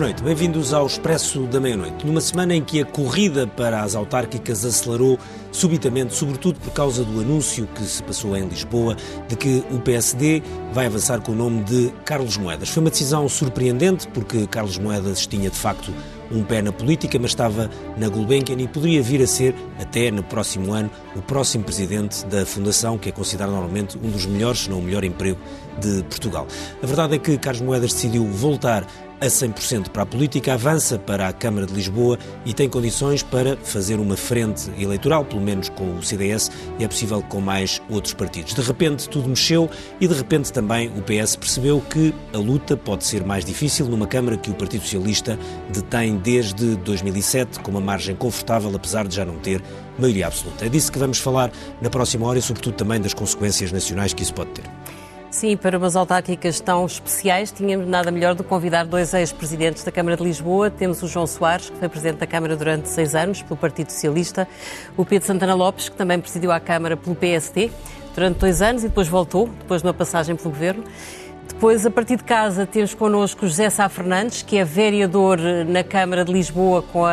Boa noite, bem-vindos ao Expresso da Meia-Noite. Numa semana em que a corrida para as autárquicas acelerou subitamente, sobretudo por causa do anúncio que se passou em Lisboa de que o PSD vai avançar com o nome de Carlos Moedas. Foi uma decisão surpreendente porque Carlos Moedas tinha de facto um pé na política, mas estava na Gulbenkian e poderia vir a ser, até no próximo ano, o próximo presidente da Fundação, que é considerado normalmente um dos melhores, se não o melhor emprego de Portugal. A verdade é que Carlos Moedas decidiu voltar a 100% para a política, avança para a Câmara de Lisboa e tem condições para fazer uma frente eleitoral, pelo menos com o CDS, e é possível com mais outros partidos. De repente tudo mexeu e de repente também o PS percebeu que a luta pode ser mais difícil numa Câmara que o Partido Socialista detém desde 2007 com uma margem confortável, apesar de já não ter maioria absoluta. É disso que vamos falar na próxima hora e, sobretudo, também das consequências nacionais que isso pode ter. Sim, para umas autárquicas tão especiais, tínhamos nada melhor do que convidar dois ex-presidentes da Câmara de Lisboa. Temos o João Soares, que foi presidente da Câmara durante seis anos pelo Partido Socialista, o Pedro Santana Lopes, que também presidiu a Câmara pelo PSD durante dois anos e depois voltou, depois de uma passagem pelo Governo. Depois, a partir de casa, temos connosco José Sá Fernandes, que é vereador na Câmara de Lisboa com a,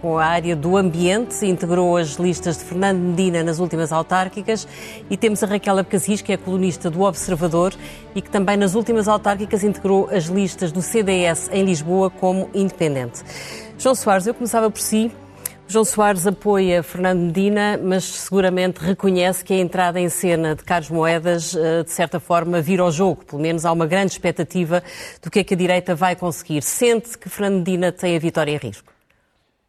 com a área do ambiente, integrou as listas de Fernando Medina nas últimas autárquicas. E temos a Raquel Abcasis, que é colunista do Observador e que também nas últimas autárquicas integrou as listas do CDS em Lisboa como independente. João Soares, eu começava por si. João Soares apoia Fernando Medina, mas seguramente reconhece que a entrada em cena de Carlos Moedas, eh, de certa forma, vira ao jogo. Pelo menos há uma grande expectativa do que é que a direita vai conseguir. Sente que Fernando Medina tem a vitória em risco?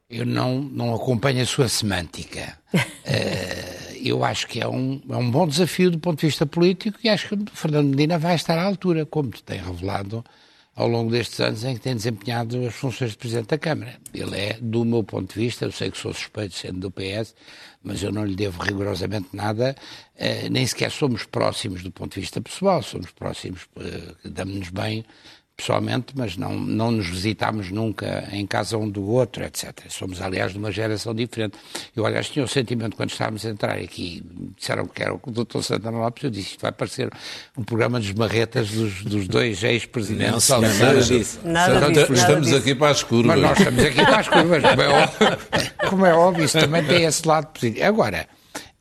Eu não, não acompanho a sua semântica. uh, eu acho que é um, é um bom desafio do ponto de vista político e acho que Fernando Medina vai estar à altura, como tem revelado ao longo destes anos em que tem desempenhado as funções de Presidente da Câmara. Ele é, do meu ponto de vista, eu sei que sou suspeito sendo do PS, mas eu não lhe devo rigorosamente nada, uh, nem sequer somos próximos do ponto de vista pessoal, somos próximos, uh, damos-nos bem pessoalmente, mas não, não nos visitámos nunca em casa um do outro, etc. Somos, aliás, de uma geração diferente. Eu, aliás, tinha o sentimento, quando estávamos a entrar aqui, disseram que era o Dr. Santana Lopes, eu disse, isto vai parecer um programa dos marretas dos, dos dois ex-presidentes. Não, não, nada disso. Nada disso. Estamos nada aqui para as curvas. Mas nós estamos aqui para as curvas, como é óbvio. Como é óbvio, isso também tem esse lado positivo. Agora,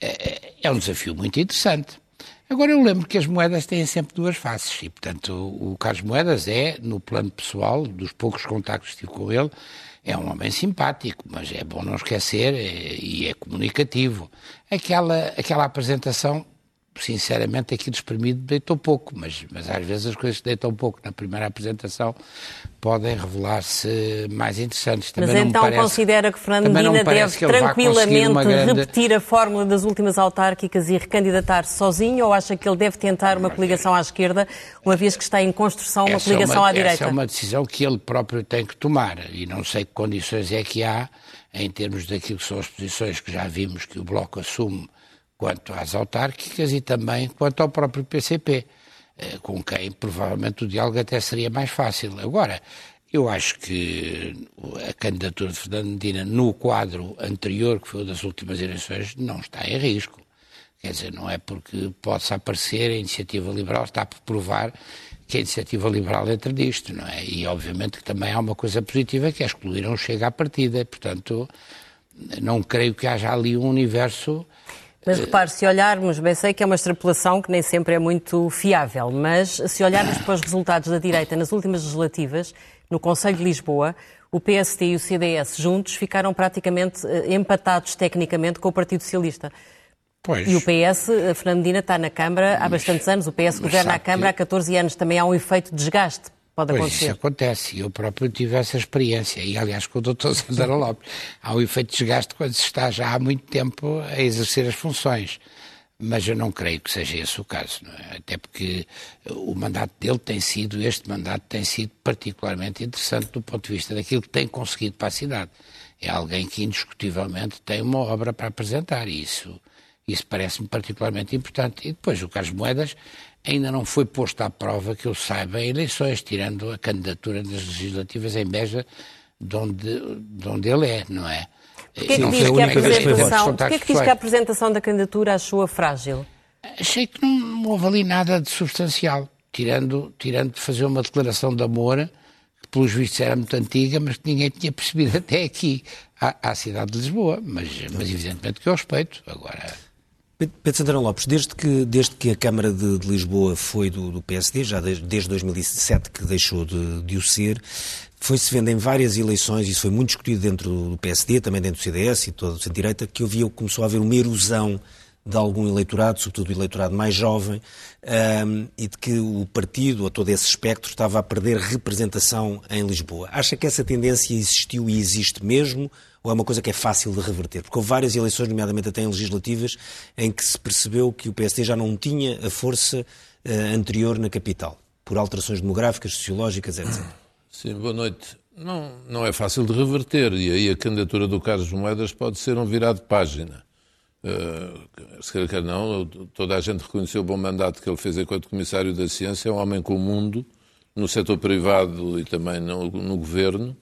é, é um desafio muito interessante. Agora, eu lembro que as moedas têm sempre duas faces e, portanto, o, Carlos Moedas é, no plano pessoal, dos poucos contactos que tive com ele, é um homem simpático, mas é bom não esquecer é, e é comunicativo. Aquela, aquela apresentação sinceramente, aquilo espremido deitou pouco, mas, mas às vezes as coisas que deitam pouco na primeira apresentação podem revelar-se mais interessantes. Também mas então parece, considera que Fernando Medina deve tranquilamente grande... repetir a fórmula das últimas autárquicas e recandidatar-se sozinho ou acha que ele deve tentar uma coligação à esquerda, uma vez que está em construção uma essa coligação é uma, à direita? Essa é uma decisão que ele próprio tem que tomar e não sei que condições é que há em termos daquilo que são as posições que já vimos que o Bloco assume quanto às autárquicas e também quanto ao próprio PCP, eh, com quem provavelmente o diálogo até seria mais fácil. Agora, eu acho que a candidatura de Fernando Medina no quadro anterior, que foi o das últimas eleições, não está em risco. Quer dizer, não é porque possa aparecer a iniciativa liberal, está por provar que a iniciativa liberal entra nisto, não é? E obviamente que também há uma coisa positiva que é excluir um chega à partida. Portanto, não creio que haja ali um universo mas repare, se olharmos, bem sei que é uma extrapolação que nem sempre é muito fiável, mas se olharmos para os resultados da direita nas últimas legislativas, no Conselho de Lisboa, o PST e o CDS juntos ficaram praticamente eh, empatados tecnicamente com o Partido Socialista. Pois. E o PS, a Fernandina, está na Câmara há bastantes anos, o PS governa a Câmara há 14 anos, também há um efeito de desgaste Pode pois acontecer. isso acontece. Eu próprio tive essa experiência. E, aliás, com o Dr. Sandra Lopes. Há um efeito de desgaste quando se está já há muito tempo a exercer as funções. Mas eu não creio que seja esse o caso. É? Até porque o mandato dele tem sido, este mandato tem sido particularmente interessante do ponto de vista daquilo que tem conseguido para a cidade. É alguém que indiscutivelmente tem uma obra para apresentar e isso, isso parece-me particularmente importante. E depois o Carlos Moedas ainda não foi posto à prova, que eu saiba, em eleições, tirando a candidatura das legislativas em Beja, de onde, de onde ele é, não é? Porquê que, diz que, a apresentação, porquê que diz que a apresentação da candidatura achou-a frágil? Achei que não, houve ali nada de substancial, tirando, tirando de fazer uma declaração de amor pelos vistos era muito antiga, mas que ninguém tinha percebido até aqui, à, à cidade de Lisboa. Mas, mas evidentemente que eu respeito. Agora. Pedro Santana Lopes, desde que, desde que a Câmara de, de Lisboa foi do, do, PSD, já desde, desde 2007 que deixou de, de o ser, foi-se vendo em várias eleições, isso foi muito discutido dentro do PSD, também dentro do CDS e toda a centro-direita, que havia, começou a haver uma erosão de algum eleitorado, sobretudo o eleitorado mais jovem, um, e de que o partido, ou todo esse espectro, estava a perder representação em Lisboa. Acha que essa tendência existiu e existe mesmo? Ou é uma coisa que é fácil de reverter? Porque houve várias eleições, nomeadamente até em legislativas, em que se percebeu que o PSD já não tinha a força uh, anterior na capital, por alterações demográficas, sociológicas, etc. Sim, boa noite. Não, não é fácil de reverter, e aí a candidatura do Carlos Moedas pode ser um virado de página. Uh, se quer não, toda a gente reconheceu o bom mandato que ele fez enquanto Comissário da Ciência, é um homem com o mundo, no setor privado e também no, no governo,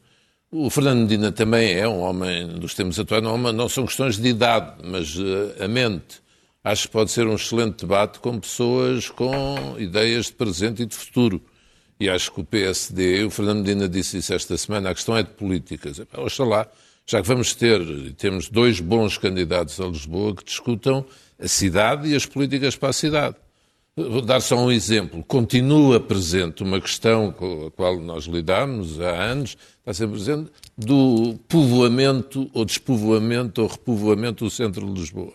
o Fernando Medina também é um homem dos tempos atuais, não, não são questões de idade, mas uh, a mente. Acho que pode ser um excelente debate com pessoas com ideias de presente e de futuro. E acho que o PSD, o Fernando Medina disse isso esta semana, a questão é de políticas. Oxalá, já que vamos ter, temos dois bons candidatos a Lisboa que discutam a cidade e as políticas para a cidade. Vou dar só um exemplo. Continua presente uma questão com a qual nós lidamos há anos, está sempre presente, do povoamento ou despovoamento ou repovoamento do centro de Lisboa.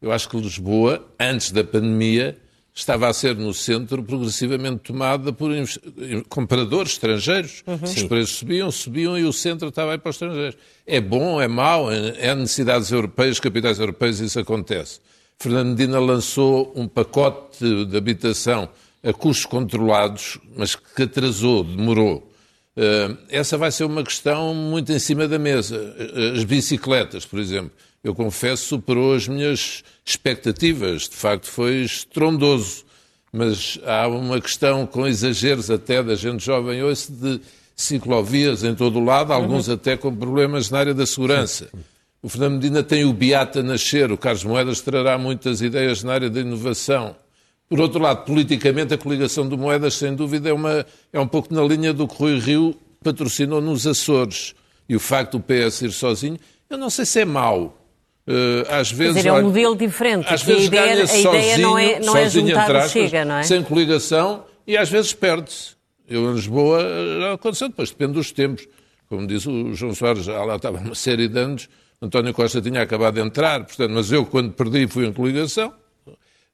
Eu acho que Lisboa, antes da pandemia, estava a ser no centro progressivamente tomada por compradores estrangeiros. Uhum. Os preços subiam, subiam e o centro estava aí para os estrangeiros. É bom, é mau, é necessidades europeias, capitais europeias, isso acontece. Fernando Medina lançou um pacote de habitação a custos controlados, mas que atrasou, demorou. Uh, essa vai ser uma questão muito em cima da mesa. Uh, as bicicletas, por exemplo. Eu confesso, superou as minhas expectativas. De facto, foi estrondoso. Mas há uma questão com exageros até da gente jovem hoje de ciclovias em todo o lado, alguns uhum. até com problemas na área da segurança. O Fernando Medina tem o Beata nascer, o Carlos Moedas trará muitas ideias na área da inovação. Por outro lado, politicamente, a coligação de Moedas, sem dúvida, é, uma, é um pouco na linha do que Rui Rio patrocinou nos Açores. E o facto do PS ir sozinho, eu não sei se é mau. Uh, às vezes, dizer, é um modelo diferente. Às vezes a ideia, a ideia sozinho, não é, não é juntar o Chega, não é? Sem coligação e às vezes perde-se. Eu em Lisboa já aconteceu, depois depende dos tempos. Como diz o João Soares, já lá estava uma série de anos António Costa tinha acabado de entrar, portanto, mas eu, quando perdi, fui em coligação.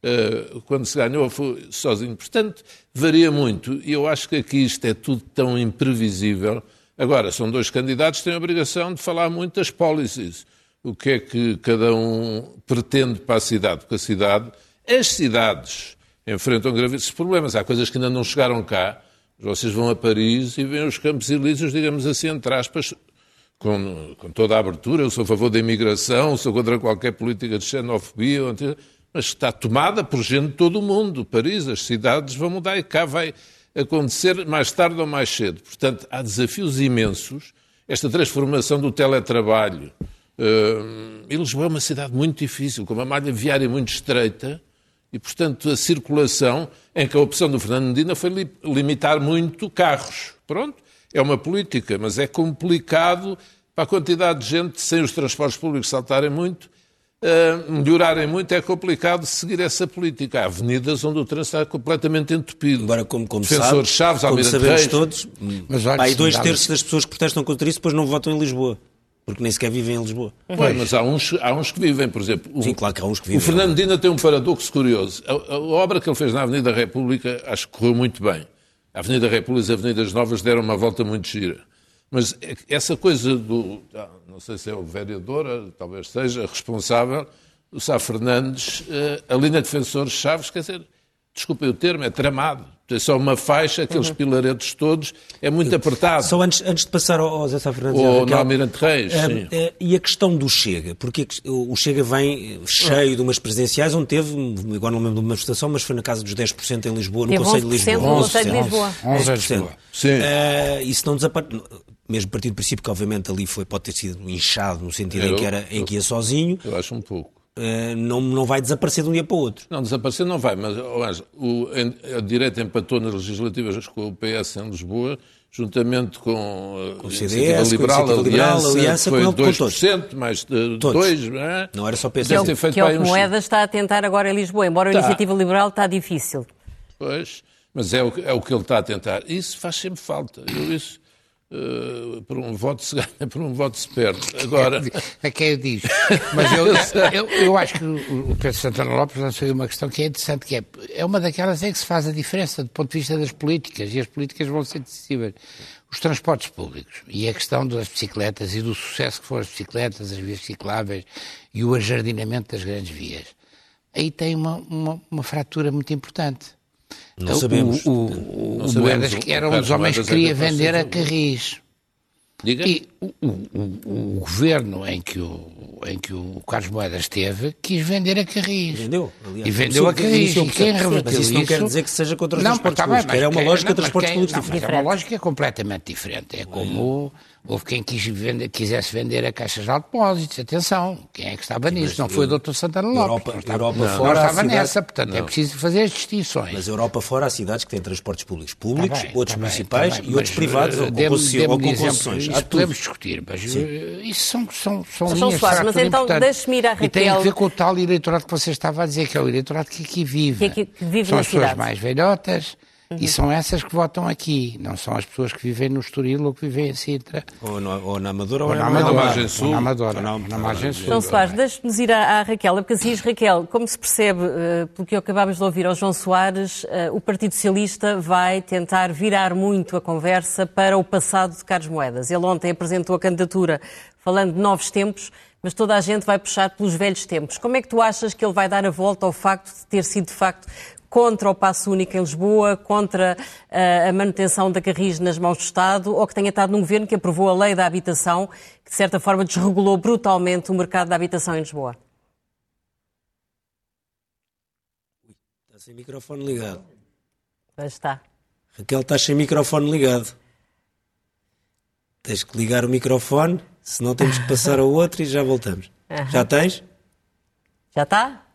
Uh, quando se ganhou, fui sozinho. Portanto, varia muito. E eu acho que aqui isto é tudo tão imprevisível. Agora, são dois candidatos que têm a obrigação de falar muito das policies. O que é que cada um pretende para a cidade? Porque a cidade, as cidades, enfrentam gravíssimos problemas. Há coisas que ainda não chegaram cá. Vocês vão a Paris e veem os campos elíseos, digamos assim, entre aspas, com, com toda a abertura, eu sou a favor da imigração, sou contra qualquer política de xenofobia, mas está tomada por gente de todo o mundo. Paris, as cidades vão mudar e cá vai acontecer mais tarde ou mais cedo. Portanto, há desafios imensos. Esta transformação do teletrabalho. Uh, Lisboa é uma cidade muito difícil, com uma malha viária muito estreita, e, portanto, a circulação, em que a opção do Fernando Medina foi li limitar muito carros. Pronto é uma política, mas é complicado para a quantidade de gente, sem os transportes públicos saltarem muito, uh, melhorarem muito, é complicado seguir essa política. Há avenidas onde o trânsito está completamente entupido. Agora, como, como, sabe, Chaves, como sabemos Reis, todos, mas aí dois terços das pessoas que protestam contra isso depois não votam em Lisboa porque nem sequer vivem em Lisboa. Pois, mas há uns, há uns que vivem, por exemplo. O, Sim, claro que há uns que vivem. O Fernando Dina tem um paradoxo curioso. A, a, obra que ele fez na Avenida República acho que correu muito bem. A Avenida República e as Avenidas Novas deram uma volta muito gira. Mas essa coisa do. Não sei se é o vereador, talvez seja, responsável, o Sá Fernandes, eh, a linha de defensores Chaves, quer dizer, desculpem o termo, é tramado. Tem só uma faixa, aqueles uhum. pilaretes todos, é muito apertado. Só antes, antes de passar ao, Zé Sá Fernandes... Ou no Almirante Reis, é, sim. É, e a questão do Chega? Porque o Chega vem cheio de umas presidenciais, onde teve, agora não lembro de uma manifestação, mas foi na casa dos 10% em Lisboa, no Conselho de Lisboa. No Conselho de Lisboa. 11%. 11%. Lisboa. Sim. Uh, isso não desaparece mesmo partido do princípio que obviamente ali foi, pode ter sido inchado no sentido eu, em, que era, em que ia sozinho. Eu acho um pouco. uh, não, não vai desaparecer de um dia para o outro. Não, desaparecer não vai, mas oh, o, a direita empatou nas legislativas com o PS em Lisboa, juntamente com, com o CDS, Liberal, com a Liberal, Aliança, Aliança foi com 2%, mais de 2%, não é? Não era só PS. Que é o que, que, é o que Moedas está a tentar agora em Lisboa, embora tá. a Iniciativa Liberal está difícil. Pois, mas é o, é o que ele está a tentar. Isso faz sempre falta. Eu isso Uh, por um voto se ganha, por um voto se perde. Agora. É, quem eu digo. Mas eu, eu, eu, acho que o Pedro Santana Lopes lançou uma questão que é interessante, que é, é uma daquelas em que se faz a diferença do ponto de vista das políticas, e as políticas vão ser decisivas. Os transportes públicos e a questão das bicicletas e do sucesso que foram as bicicletas, as vias cicláveis e o ajardinamento das grandes vias. Aí tem uma, uma, uma fratura muito importante não sabemos. O, o, o, Moedas, que era um dos homens que queria vender a Carris. Diga. E o, o, o, governo em que o, em que o Carlos Moedas esteve quis vender a Carris. Vendeu. Aliás, e vendeu a Carris. E quem reverteu mas isso não quer dizer que seja contra os não, transportes tá públicos. Bem, é uma lógica de transportes públicos diferente. É uma lógica completamente diferente. É como houve quem quis vender, quisesse vender a caixas de depósitos. Atenção, quem é que estava nisso? Não foi o Dr. Santana Lopes. Europa, não estava, Europa não, fora não estava nessa, portanto é preciso fazer as distinções. Mas Europa fora há cidades que têm transportes públicos públicos, tá bem, outros tá municipais tá bem, e outros privados ou com concessões. Isso podemos discutir, mas Sim. Eh, isso são, são, são linhas são suaves, Mas então deixe-me ir à Raquel. E tem a ver com o tal eleitorado que você estava a dizer, que é o eleitorado que aqui vive. Que, que vive são as cidade. pessoas mais velhotas, Uhum. E são essas que votam aqui, não são as pessoas que vivem no Estoril ou que vivem em Sintra. Ou, no, ou na Amadora ou, ou na, Amadora. Na Margem Sul. Ou na Amadora, ou na, na Margem Sul. João Soares, deixe-nos ir à, à, Raquel, porque assim Raquel, como se percebe, uh, pelo que acabámos de ouvir ao João Soares, uh, o Partido Socialista vai tentar virar muito a conversa para o passado de Carlos Moedas. Ele ontem apresentou a candidatura falando de novos tempos, mas toda a gente vai puxar pelos velhos tempos. Como é que tu achas que ele vai dar a volta ao facto de ter sido, de facto, contra o passo único em Lisboa, contra uh, a manutenção da Carris nas mãos do Estado, ou que tenha estado num governo que aprovou a lei da habitação, que de certa forma desregulou brutalmente o mercado da habitação em Lisboa? Está sem microfone ligado. Pois está. Raquel, estás sem microfone ligado. Tens que ligar o microfone, senão temos que passar ao outro e já voltamos. Uhum. Já tens? Já está?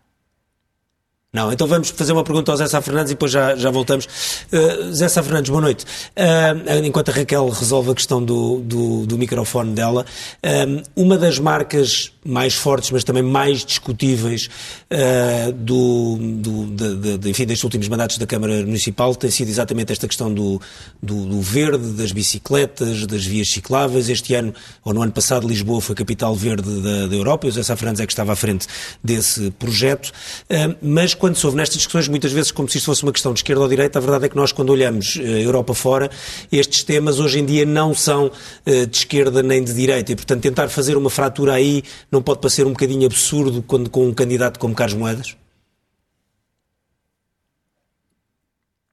Não, então vamos fazer uma pergunta ao Zé Sá Fernandes e depois já, já voltamos. Uh, Zé Sá Fernandes, boa noite. Uh, enquanto a Raquel resolve a questão do, do, do microfone dela, uh, uma das marcas mais fortes, mas também mais discutíveis do, do de, de, enfim, destes últimos mandatos da Câmara Municipal tem sido exatamente esta questão do, do, do, verde, das bicicletas, das vias cicláveis. Este ano, ou no ano passado, Lisboa foi a capital verde da, da Europa e o Zé Sá Fernandes é que estava à frente desse projeto. mas quando se ouve nestas discussões, muitas vezes como se isto fosse uma questão de esquerda ou direita, a verdade é que nós, quando olhamos eh, Europa fora, estes temas hoje em dia não são eh, de esquerda nem de direita. E, portanto, tentar fazer uma fratura aí não pode parecer um bocadinho absurdo quando, com um candidato como Carlos Moedas?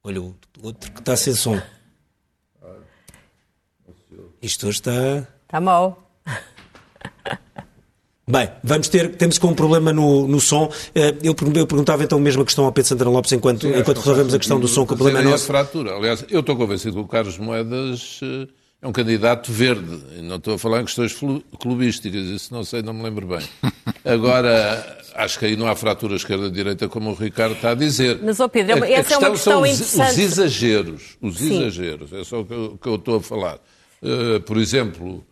Olha, o outro que está sem som. Isto hoje está. Está mal. Bem, vamos ter, temos com um problema no, no som. Eh, eu, eu perguntava então a mesma questão ao Pedro Santana Lopes enquanto, Sim, enquanto resolvemos a questão do som, que o problema é nosso. fratura. Aliás, eu estou convencido que o Carlos Moedas eh, é um candidato verde. Não estou a falar em questões clubísticas, isso não sei, não me lembro bem. Agora, acho que aí não há fratura esquerda-direita, como o Ricardo está a dizer. Mas, ó Pedro, essa questão é uma questão são interessante. Os exageros, os Sim. exageros, é só o que eu, que eu estou a falar. Uh, por exemplo,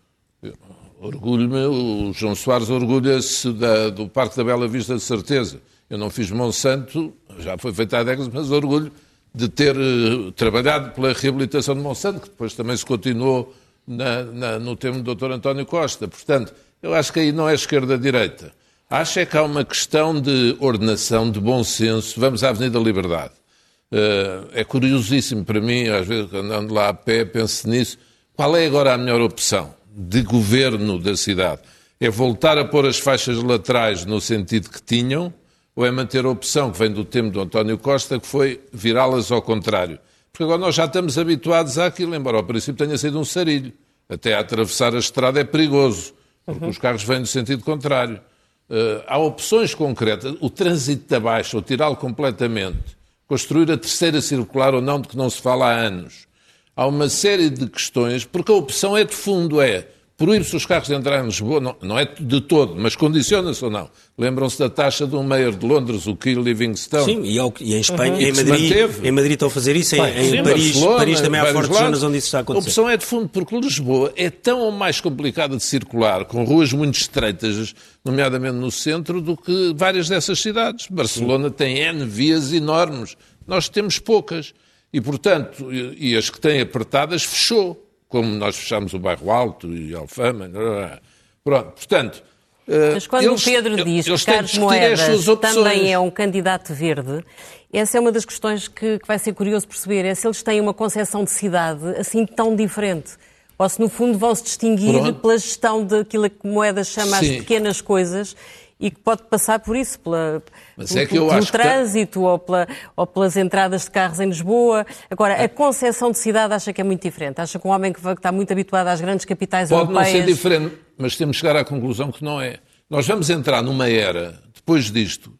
Orgulho-me, o João Soares orgulha-se do Parque da Bela Vista de certeza. Eu não fiz Monsanto, já foi feito há décadas, mas orgulho de ter uh, trabalhado pela reabilitação de Monsanto, que depois também se continuou na, na, no tempo do Dr. António Costa. Portanto, eu acho que aí não é esquerda-direita. Acho é que há uma questão de ordenação, de bom senso. Vamos à Avenida Liberdade. Uh, é curiosíssimo para mim, às vezes, andando lá a pé, penso nisso. Qual é agora a melhor opção? De governo da cidade é voltar a pôr as faixas laterais no sentido que tinham, ou é manter a opção que vem do tempo do António Costa, que foi virá-las ao contrário? Porque agora nós já estamos habituados àquilo, embora ao princípio tenha sido um sarilho. Até atravessar a estrada é perigoso, porque uhum. os carros vêm no sentido contrário. Uh, há opções concretas. O trânsito da Baixa, ou tirá-lo completamente, construir a terceira circular ou não, de que não se fala há anos há uma série de questões, porque a opção é de fundo, é proíbe-se os carros de entrar em Lisboa, não, não é de todo, mas condiciona-se ou não? Lembram-se da taxa de um mayor de Londres, o Key Livingstone? Sim, e, ao, e em Espanha, uhum. em, Madrid, em Madrid estão a fazer isso, em, em sim, Paris, Paris também há fortes lados. zonas onde isso está a acontecer. A opção é de fundo, porque Lisboa é tão ou mais complicada de circular, com ruas muito estreitas, nomeadamente no centro, do que várias dessas cidades. Barcelona sim. tem N vias enormes, nós temos poucas. E, portanto, e, e as que têm apertadas, fechou como nós fechamos o Bairro Alto e Alfama. Pronto, portanto. Eh, Mas quando eles, o Pedro diz que Carlos Moedas também é um candidato verde, essa é uma das questões que, que vai ser curioso perceber, é se eles têm uma concepção de cidade assim tão diferente. Ou se, no fundo, vão se distinguir Pronto. pela gestão daquilo que Moedas chama Sim. as pequenas coisas e que pode passar por isso, pela, Mas é pelo, pelo trânsito que... ou, pela, ou, pelas entradas de carros em Lisboa. Agora, a concepção de cidade acha que é muito diferente? Acha que um homem que está muito habituado às grandes capitais pode europeias... Pode não ser diferente, mas temos que chegar à conclusão que não é. Nós vamos entrar numa era, depois disto,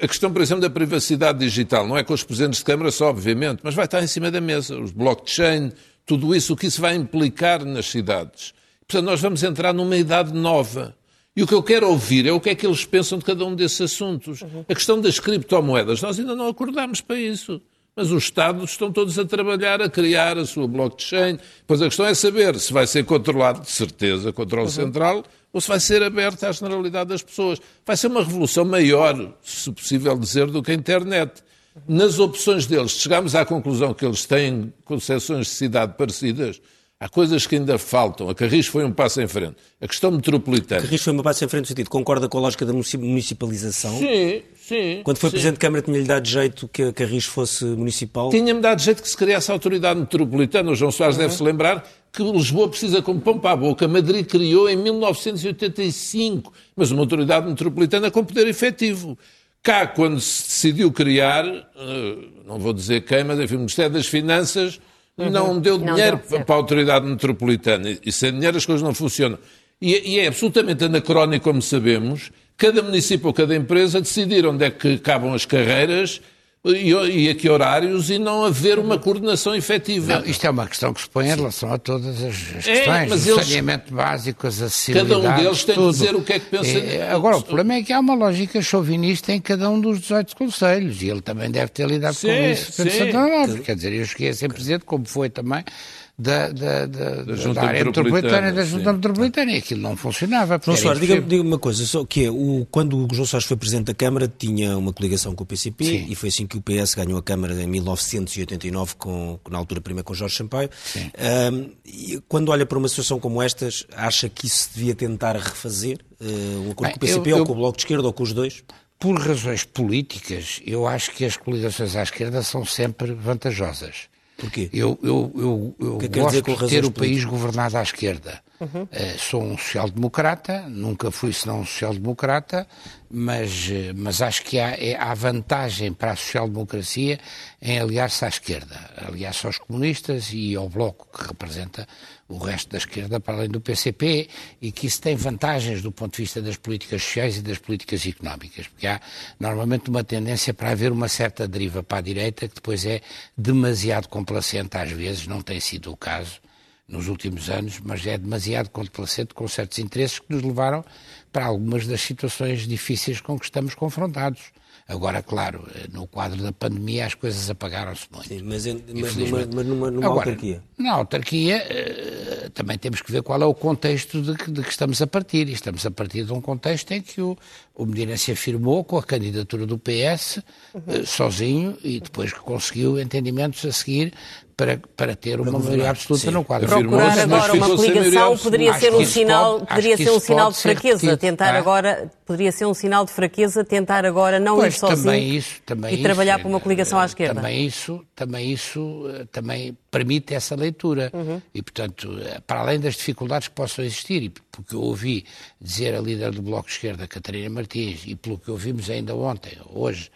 a questão, por exemplo, da privacidade digital, não é com os presidentes de Câmara só, obviamente, mas vai estar em cima da mesa. Os blockchain, tudo isso, o que isso vai implicar nas cidades. Portanto, nós vamos entrar numa idade nova e o que eu quero ouvir é o que é que eles pensam de cada um desses assuntos. Uhum. A questão das criptomoedas, nós ainda não acordámos para isso. Mas os Estados estão todos a trabalhar, a criar a sua blockchain. Pois a questão é saber se vai ser controlado, de certeza, controle uhum. central, ou se vai ser aberto à generalidade das pessoas. Vai ser uma revolução maior, se possível dizer, do que a internet. Nas opções deles, chegamos à conclusão que eles têm concepções de cidade parecidas, Há coisas que ainda faltam. A Carris foi um passo em frente. A questão metropolitana. A Carris foi um passo em frente no sentido. Concorda com a lógica da municipalização? Sim, sim. Quando foi sim. Presidente de Câmara, tinha-lhe dado jeito que a Carris fosse municipal? Tinha-me dado jeito que se criasse a autoridade metropolitana. O João Soares uhum. deve-se lembrar que Lisboa precisa como pão para a boca. Madrid criou em 1985, mas uma autoridade metropolitana com poder efetivo. Cá, quando se decidiu criar, eh, não vou dizer quem, mas enfim, o Ministério das Finanças Uhum. Não deu dinheiro deu para a autoridade metropolitana. E sem dinheiro as coisas não funcionam. E, e, é absolutamente anacrónico, como sabemos, cada município ou cada empresa decidir onde é que acabam as carreiras e, a que horários e não haver uma coordenação efetiva. Não, isto é uma questão que se põe em relação a todas as, as é, questões, mas eles, saneamento básico, as acessibilidades, Cada um deles tem tudo. que dizer o que é que pensa. É, agora, o problema é que há uma lógica chauvinista em cada um dos 18 conselhos e ele também deve ter lidado sim, com isso. Sim. Quer dizer, eu cheguei a ser presidente, como foi também, da, da, da, da, Junta da área metropolitana, da Junta sim. Metropolitana e aquilo não funcionava. João Soares, diga-me diga uma coisa, só que é, o, quando o João Soares foi Presidente da Câmara tinha uma coligação com o PCP sim. e foi assim que o PS ganhou a Câmara em 1989, com, na altura primeiro com Jorge Sampaio. Um, e quando olha para uma situação como estas, acha que isso se devia tentar refazer? Uh, um acordo Bem, com o PCP eu, ou eu... com o Bloco de Esquerda ou com os dois? Por razões políticas, eu acho que as coligações à esquerda são sempre vantajosas. Porquê? Eu, eu, eu, eu que gosto de ter o país governado à esquerda. Uhum. Uh, sou um social-democrata, nunca fui senão um social-democrata, mas, uh, mas acho que há, é, há vantagem para a social-democracia em aliar-se à esquerda, aliar-se aos comunistas e ao Bloco, que representa o resto da esquerda, para além do PCP, e que isso tem vantagens do ponto de vista das políticas sociais e das políticas económicas, porque há normalmente uma tendência para haver uma certa deriva para a direita, que depois é demasiado complacente às vezes, não tem sido o caso nos últimos anos, mas é demasiado complacente com certos interesses que nos levaram para algumas das situações difíceis com que estamos confrontados. Agora, claro, no quadro da pandemia as coisas apagaram-se muito. Sim, mas, mas, numa, mas numa, numa Agora, autarquia? Na autarquia uh, também temos que ver qual é o contexto de que, de que, estamos a partir. E estamos a partir de um contexto em que o, o Medina se afirmou com a candidatura do PS uhum. uh, sozinho e depois que conseguiu entendimentos a seguir para, para ter uma maioria absoluta Sim. no quadro. Procurar agora uma coligação poderia ser um sinal, pode, poderia ser um sinal de fraqueza. Tentar ah. agora, poderia ser um sinal de fraqueza tentar agora não pois, ir sozinho também isso, também e trabalhar para uma coligação à esquerda. Também isso, também isso eh, também permite essa leitura. Uhum. E, portanto, eh, para além das dificuldades que possam existir, porque eu ouvi dizer a líder do Bloco de Esquerda, Catarina Martins, e pelo que ouvimos ainda ontem, hoje,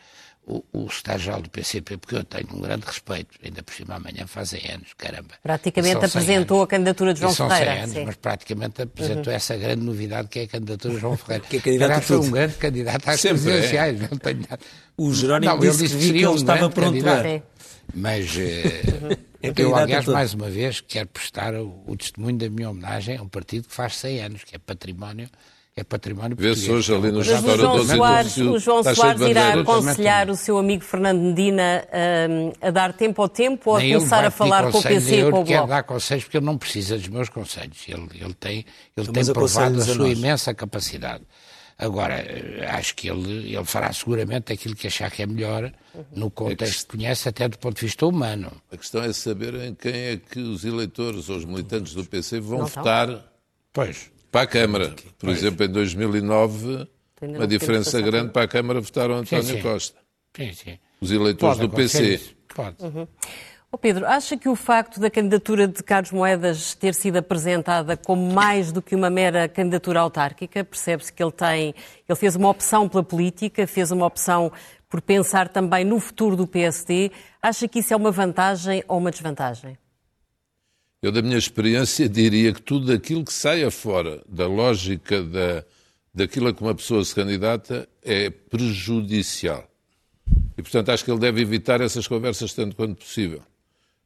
o, o estagiário do PCP, porque eu tenho um grande respeito, ainda por cima amanhã fazem anos, caramba. Praticamente apresentou anos. a candidatura de João são Ferreira. 100 anos, sim. mas praticamente apresentou uhum. essa grande novidade que é a candidatura de João Ferreira. que é candidato foi um grande candidato às Sempre presidenciais. É. Não tenho O Jerónimo não, disse, ele disse que, que ele estava pronto a... Mas, eh, É eu, aliás, mais uma vez, quero prestar o, o, testemunho da minha homenagem a um partido que faz 100 anos, que é património é património Vê-se hoje ali no Mas o João Soares, o João Soares irá aconselhar o seu amigo Fernando Medina um, a dar tempo ao tempo ou a começar a falar com o PC e com o Bloco? quer dar conselhos porque ele não precisa dos meus conselhos. Ele, ele tem, ele tem provado a sua imensa capacidade. Agora, acho que ele, ele fará seguramente aquilo que achar que é melhor no contexto que conhece, até do ponto de vista humano. A questão é saber em quem é que os eleitores ou os militantes do PC vão não votar pois. Para a Câmara. Por exemplo, em 2009, uma diferença grande para a Câmara votaram António sim, sim. Costa. Sim, sim. Os eleitores Pode do PC. Pode. Uhum. Oh Pedro, acha que o facto da candidatura de Carlos Moedas ter sido apresentada como mais do que uma mera candidatura autárquica, percebe-se que ele tem, ele fez uma opção pela política, fez uma opção por pensar também no futuro do PSD, acha que isso é uma vantagem ou uma desvantagem? Eu, da minha experiência, diria que tudo aquilo que saia fora da lógica da, daquilo a que uma pessoa se candidata é prejudicial. E, portanto, acho que ele deve evitar essas conversas tanto quanto possível.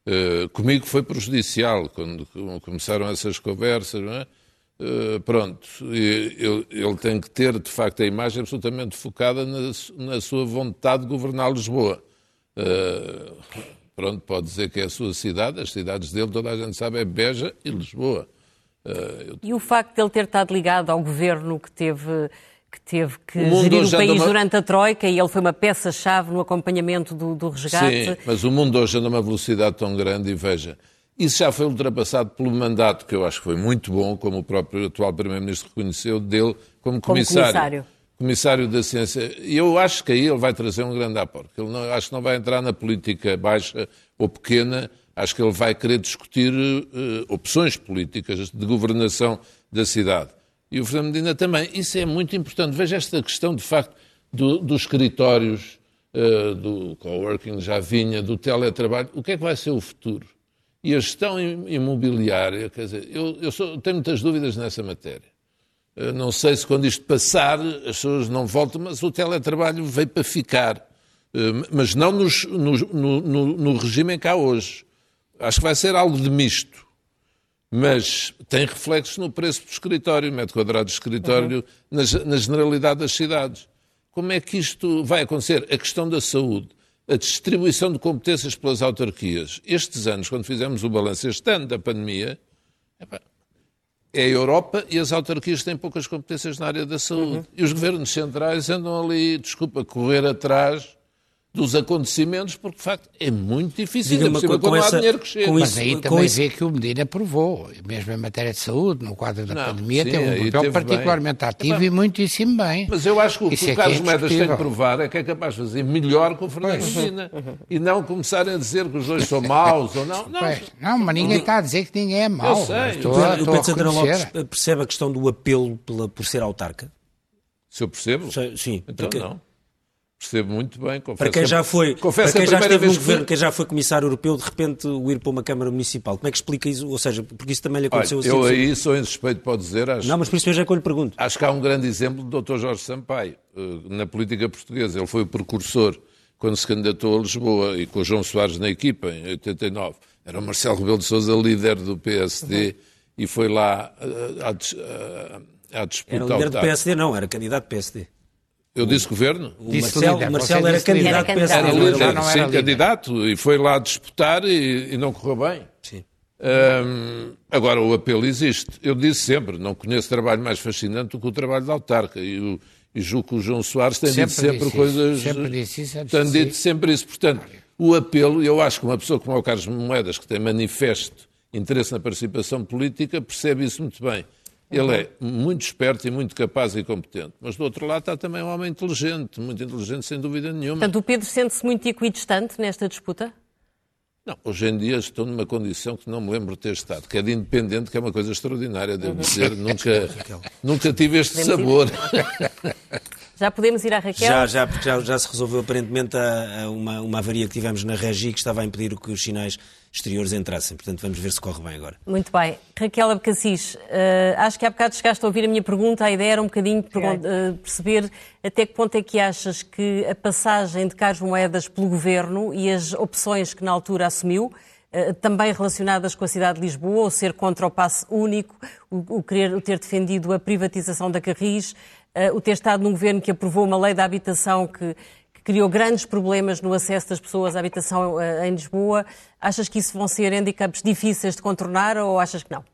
Uh, comigo foi prejudicial quando começaram essas conversas, não é? Uh, pronto, ele, ele, tem que ter, de facto, a imagem absolutamente focada na, na sua vontade de governar Lisboa. Uh, pronto, pode dizer que é a sua cidade, as cidades dele, toda a gente sabe, é Beja e Lisboa. Eu... E o facto de ele ter estado ligado ao governo que teve que teve que o gerir o país uma... durante a Troika e ele foi uma peça-chave no acompanhamento do, do resgate. Sim, mas o mundo hoje anda a uma velocidade tão grande e veja, isso já foi ultrapassado pelo mandato, que eu acho que foi muito bom, como o próprio atual Primeiro-Ministro reconheceu, dele como comissário. Como comissário. Comissário da Ciência. E eu acho que aí ele vai trazer um grande aporte. Ele não, acho que não vai entrar na política baixa ou pequena, acho que ele vai querer discutir uh, opções políticas de governação da cidade e o Fernando Medina também. Isso é muito importante. Veja esta questão, de facto, do, dos escritórios, uh, do coworking já vinha, do teletrabalho. O que é que vai ser o futuro? E a gestão imobiliária, quer dizer, eu, eu sou, tenho muitas dúvidas nessa matéria. Uh, não sei se quando isto passar as pessoas não voltam, mas o teletrabalho veio para ficar. Uh, mas não nos, no, no, no, no regime em que há hoje. Acho que vai ser algo de misto mas tem reflexos no preço do escritório, metro quadrado de escritório, uhum. na, na, generalidade das cidades. Como é que isto vai acontecer? A questão da saúde, a distribuição de competências pelas autarquias. Estes anos, quando fizemos o balanço este ano da pandemia, é a Europa e as autarquias têm poucas competências na área da saúde. Uhum. E os governos centrais andam ali, desculpa, correr atrás dos acontecimentos, porque de facto é muito difícil, Diga cima, com, essa, dinheiro que chega. Mas aí também isso... vê que o Medina provou, mesmo em matéria de saúde, no quadro da não, pandemia, sim, teve um papel particularmente bem. ativo é, e muitíssimo bem. Mas eu acho que o que o é Carlos é Moedas tem que provar é que é capaz de fazer melhor com o Fernando Medina e não começarem a dizer que os dois são maus ou não. Não, pois, não mas ninguém está a dizer que ninguém é mau. Eu sei. Estou, o Pedro, Pedro Santana Lopes percebe a questão do apelo pela, por ser autarca? Se eu percebo? Sim. Então porque... não. Percebo muito bem. Confesso para quem já foi, para quem já esteve no governo, quem já foi comissário europeu, de repente o ir para uma Câmara Municipal. Como é que explica isso? Ou seja, porque isso também lhe aconteceu Olha, assim. Eu aí sou insuspeito para dizer. Acho, não, mas por isso mesmo é que eu lhe pergunto. Acho que há um grande exemplo do Dr. Jorge Sampaio, eh, na política portuguesa. Ele foi o precursor quando se candidatou a Lisboa e com o João Soares na equipa, em 89. Era o Marcelo Rebelo de Sousa líder do PSD uhum. e foi lá a, a, a, a disputar. Era líder do PSD, não, era candidato do PSD. Eu disse governo? O Marcelo, líder, Marcelo era candidato era PSD. Era líder, não sim, candidato, e foi lá disputar e, e não correu bem. Sim. Um, agora, o apelo existe. Eu disse sempre, não conheço trabalho mais fascinante do que o trabalho da autarca. E, o, e julgo que o João Soares tem sempre dito sempre coisas... Isso. Sempre disse isso. Tem dito sempre isso. Portanto, o apelo, eu acho que uma pessoa como o Carlos Moedas, que tem manifesto interesse na participação política, percebe isso muito bem. Ele é muito esperto e muito capaz e competente. Mas do outro lado está também um homem inteligente, muito inteligente, sem dúvida nenhuma. Portanto, o Pedro sente-se muito equidistante nesta disputa? Não, hoje em dia estou numa condição que não me lembro de ter estado, que é de independente, que é uma coisa extraordinária, devo uhum. dizer. nunca, nunca tive este sabor. Já podemos ir à Raquel? Já, já, já, já se resolveu aparentemente a, a uma, uma avaria que tivemos na Regi que estava a impedir que os sinais exteriores entrassem. Portanto, vamos ver se corre bem agora. Muito bem. Raquel Abcacis, uh, acho que há bocado chegaste a ouvir a minha pergunta. A ideia era um bocadinho uh, perceber até que ponto é que achas que a passagem de Carlos Moedas pelo governo e as opções que na altura assumiu também relacionadas com a cidade de Lisboa, o ser contra o passe único, o, o, querer, o ter defendido a privatização da Carris, o ter estado num governo que aprovou uma lei da habitação que, que criou grandes problemas no acesso das pessoas à habitação em Lisboa. Achas que isso vão ser handicaps difíceis de contornar ou achas que não?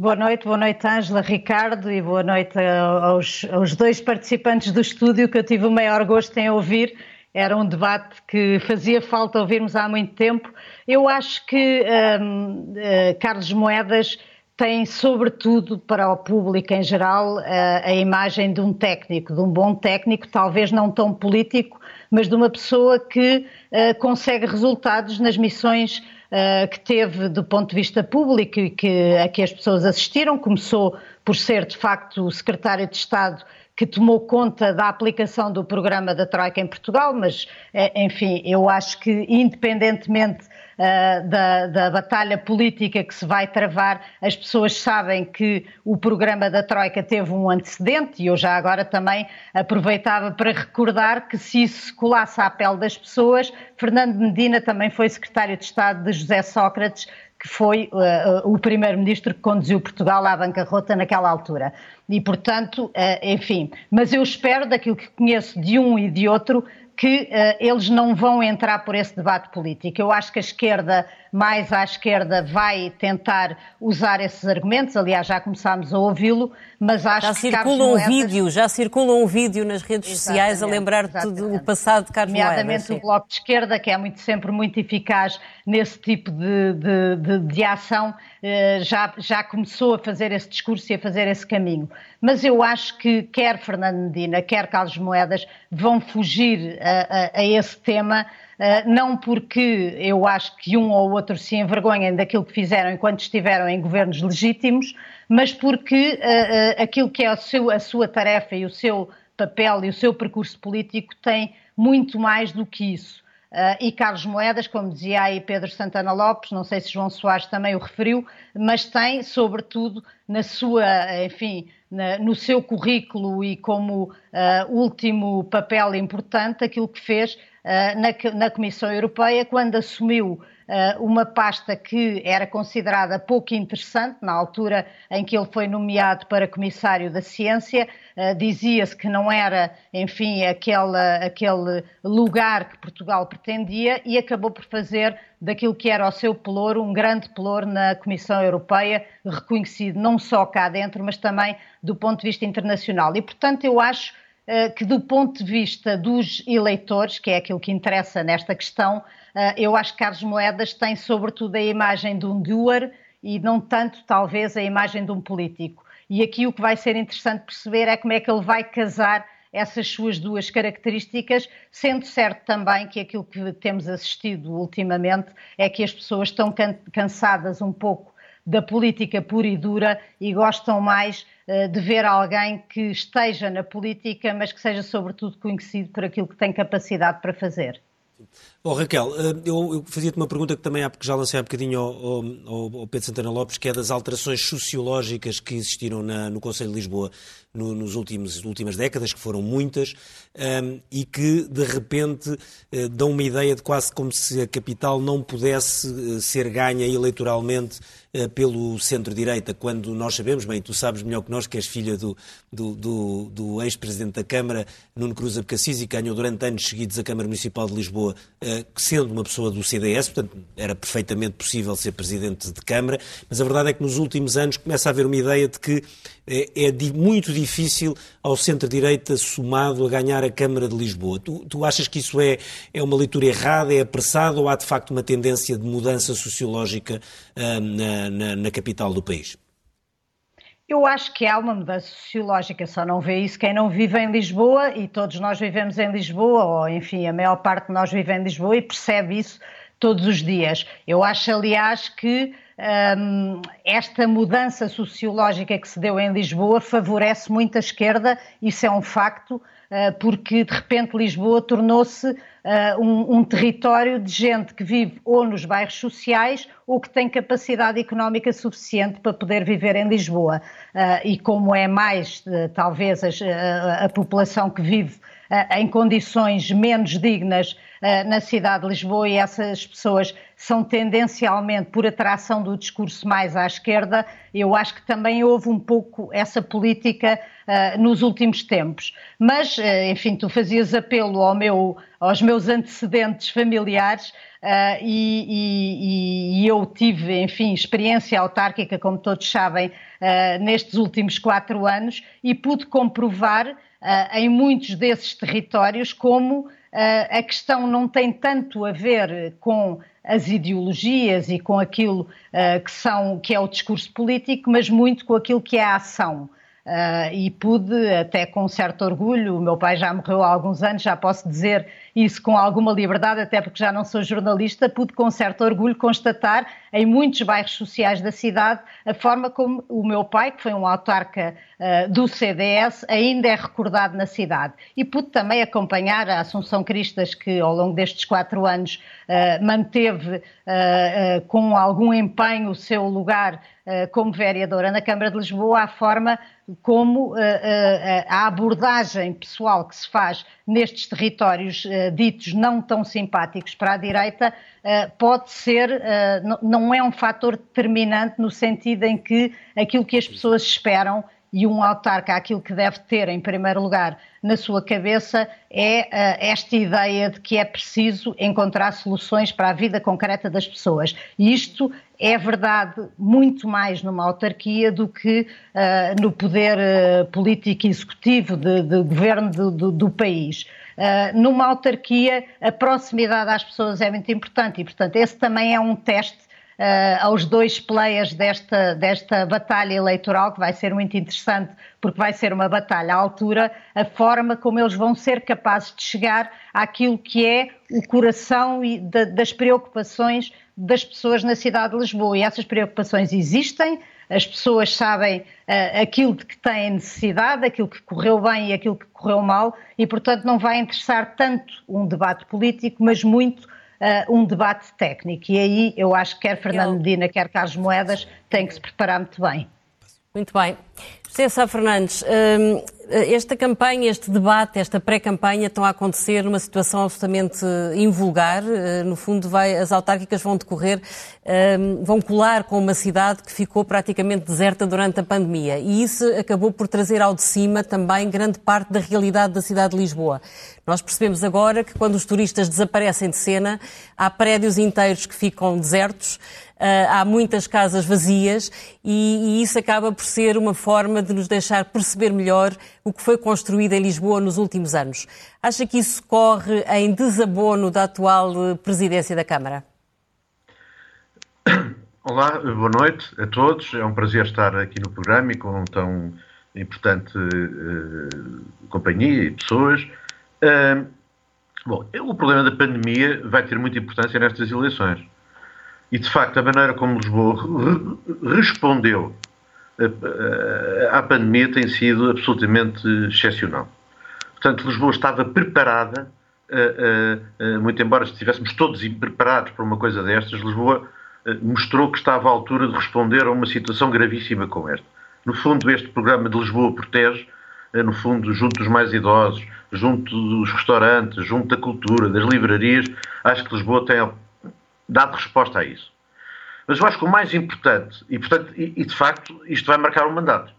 Boa noite, boa noite Ângela, Ricardo e boa noite aos, aos, dois participantes do estúdio que eu tive o maior gosto em ouvir. Era um debate que fazia falta ouvirmos há muito tempo. Eu acho que um, uh, eh, Carlos Moedas tem, sobretudo para o público em geral, uh, a imagem de um técnico, de um bom técnico, talvez não tão político, mas de uma pessoa que uh, consegue resultados nas missões uh, que teve do ponto de vista público e que, a que as pessoas assistiram. Começou por ser, de facto, o secretário de Estado que tomou conta da aplicação do programa da Troika em Portugal, mas, eh, enfim, eu acho que, independentemente uh, da, da, batalha política que se vai travar, as pessoas sabem que o programa da Troika teve um antecedente e eu já agora também aproveitava para recordar que se isso colasse à pele das pessoas, Fernando Medina também foi secretário de Estado de José Sócrates, que foi uh, o primeiro-ministro que conduziu Portugal à bancarrota naquela altura. E, portanto, uh, enfim, mas eu espero, daquilo que conheço de um e de outro, que uh, eles não vão entrar por esse debate político. Eu acho que a esquerda, mais à esquerda, vai tentar usar esses argumentos. Aliás, já começámos a ouvi-lo, mas acho já que circula um vídeo, já circula um vídeo nas redes exatamente, sociais a lembrar do passado de Carlos Nomeadamente Moedas, o Bloco de Esquerda, que é muito, sempre muito eficaz nesse tipo de, de, de, de ação, uh, já, já começou a fazer esse discurso e a fazer esse caminho. Mas eu acho que quer Fernando Medina, quer Carlos Moedas vão fugir a, a, a esse tema, não porque eu acho que um ou outro se envergonhem daquilo que fizeram enquanto estiveram em governos legítimos, mas porque uh, uh, aquilo que é seu, a sua tarefa e o seu papel e o seu percurso político tem muito mais do que isso. Uh, e Carlos Moedas, como dizia aí Pedro Santana Lopes, não sei se João Soares também o referiu, mas tem, sobretudo, na sua, enfim, na, no seu currículo e como uh, último papel importante, aquilo que fez na, na Comissão Europeia quando assumiu eh, uma pasta que era considerada pouco interessante na altura em que ele foi nomeado para comissário da ciência. Eh, dizia-se que não era, enfim, aquele, aquele lugar que Portugal pretendia e acabou por fazer daquilo que era o seu pelouro, um grande pelouro na Comissão Europeia, reconhecido não só cá dentro, mas também do ponto de vista internacional. E, portanto, eu acho que, do ponto de vista dos eleitores, que é aquilo que interessa nesta questão, ah, eu acho que Carlos Moedas tem sobretudo a imagem de um doer e não tanto, talvez, a imagem de um político. E aqui o que vai ser interessante perceber é como é que ele vai casar essas suas duas características, sendo certo também que aquilo que temos assistido ultimamente é que as pessoas estão cansadas um pouco da política pura e dura e gostam mais de ver alguém que esteja na política, mas que seja sobretudo conhecido por aquilo que tem capacidade para fazer. Oh, Raquel, eh, eu, fazia-te uma pergunta que também há, já lancei há bocadinho ao, ao, ao, Pedro Santana Lopes, que é das alterações sociológicas que existiram na, no Conselho de Lisboa no, nos últimos últimas décadas, que foram muitas, um, ehm, e que de repente uh, dão uma ideia de quase como se a capital não pudesse uh, ser ganha eleitoralmente pelo centro-direita, quando nós sabemos, bem, tu sabes melhor que nós, que és filha do, do, do, do ex-presidente da Câmara, Nuno Cruz Abcacis, e que ganhou durante anos seguidos a Câmara Municipal de Lisboa, sendo uma pessoa do CDS, portanto era perfeitamente possível ser presidente de Câmara, mas a verdade é que nos últimos anos começa a haver uma ideia de que é, é muito difícil ao centro-direita somado a ganhar a Câmara de Lisboa. Tu, tu, achas que isso é, é uma leitura errada, é apressada ou há de facto uma tendência de mudança sociológica uh, na, na, na capital do país? Eu acho que há uma mudança sociológica, só não vê isso quem não vive em Lisboa e todos nós vivemos em Lisboa, ou enfim, a maior parte de nós vive em Lisboa e percebe isso todos os dias. Eu acho, aliás, que um, esta mudança sociológica que se deu em Lisboa favorece muito a esquerda, isso é um facto, porque de repente Lisboa tornou-se uh, um, um, território de gente que vive ou nos bairros sociais ou que tem capacidade económica suficiente para poder viver em Lisboa. Uh, e como é mais, talvez, a, a população que vive em condições menos dignas na cidade de Lisboa e essas pessoas são tendencialmente por atração do discurso mais à esquerda. Eu acho que também houve um pouco essa política uh, nos últimos tempos. Mas, uh, enfim, tu fazias apelo ao meu, aos meus antecedentes familiares. Uh, e, e, e, eu tive, enfim, experiência autárquica, como todos sabem, uh, nestes últimos quatro anos e pude comprovar uh, em muitos desses territórios como a questão não tem tanto a ver com as ideologias e com aquilo que, são, que é o discurso político, mas muito com aquilo que é a ação. Uh, e pude, até com certo orgulho, o meu pai já morreu há alguns anos, já posso dizer isso com alguma liberdade, até porque já não sou jornalista, pude com certo orgulho constatar em muitos bairros sociais da cidade a forma como o meu pai, que foi um autarca uh, do CDS, ainda é recordado na cidade. E pude também acompanhar a Assunção Cristas, que ao longo destes quatro anos uh, manteve com algum empenho o seu lugar como vereadora na Câmara de Lisboa, a forma como a abordagem pessoal que se faz nestes territórios ditos não tão simpáticos para a direita pode ser, não é um fator determinante no sentido em que aquilo que as pessoas esperam e um autarca aquilo que deve ter em primeiro lugar na sua cabeça é uh, esta ideia de que é preciso encontrar soluções para a vida concreta das pessoas. E isto é verdade muito mais numa autarquia do que uh, no poder uh, político executivo de, de governo do, do, país. numa autarquia, a proximidade às pessoas é muito importante e, portanto, esse também é um teste uh, aos dois players desta, desta batalha eleitoral, que vai ser muito interessante, porque vai ser uma batalha à altura, a forma como eles vão ser capazes de chegar àquilo que é o coração e da, das preocupações das pessoas na cidade de Lisboa. E essas preocupações existem, as pessoas sabem uh, aquilo de que têm necessidade, aquilo que correu bem e aquilo que correu mal, e portanto não vai interessar tanto um debate político, mas muito uh, um debate técnico. E aí eu acho que quer Fernando Medina, quer Carlos Moedas, têm que se preparar muito bem. Muito bem. Sá Fernandes, hum, esta campanha, este debate, esta pré-campanha estão a acontecer numa situação absolutamente invulgar. Eh, no fundo, vai, as autárquicas vão decorrer, hum, vão colar com uma cidade que ficou praticamente deserta durante a pandemia. E isso acabou por trazer ao de cima também grande parte da realidade da cidade de Lisboa. Nós percebemos agora que quando os turistas desaparecem de cena, há prédios inteiros que ficam desertos. Uh, há muitas casas vazias e, e, isso acaba por ser uma forma de nos deixar perceber melhor o que foi construído em Lisboa nos últimos anos. Acha que isso corre em desabono da atual presidência da Câmara? Olá, boa noite a todos. É um prazer estar aqui no programa e com tão importante uh, companhia e pessoas. Uh, bom, o problema da pandemia vai ter muita importância nestas eleições. E, de facto, a maneira como Lisboa respondeu à pandemia tem sido absolutamente excepcional. Portanto, Lisboa estava preparada, muito embora estivéssemos todos preparados para uma coisa destas, Lisboa mostrou que estava à altura de responder a uma situação gravíssima como esta. No fundo, este programa de Lisboa Protege, no fundo, junto dos mais idosos, junto dos restaurantes, junto da cultura, das livrarias, acho que Lisboa tem dado resposta a isso. Mas eu acho que o mais importante, e, portanto, e, e de facto isto vai marcar um mandato.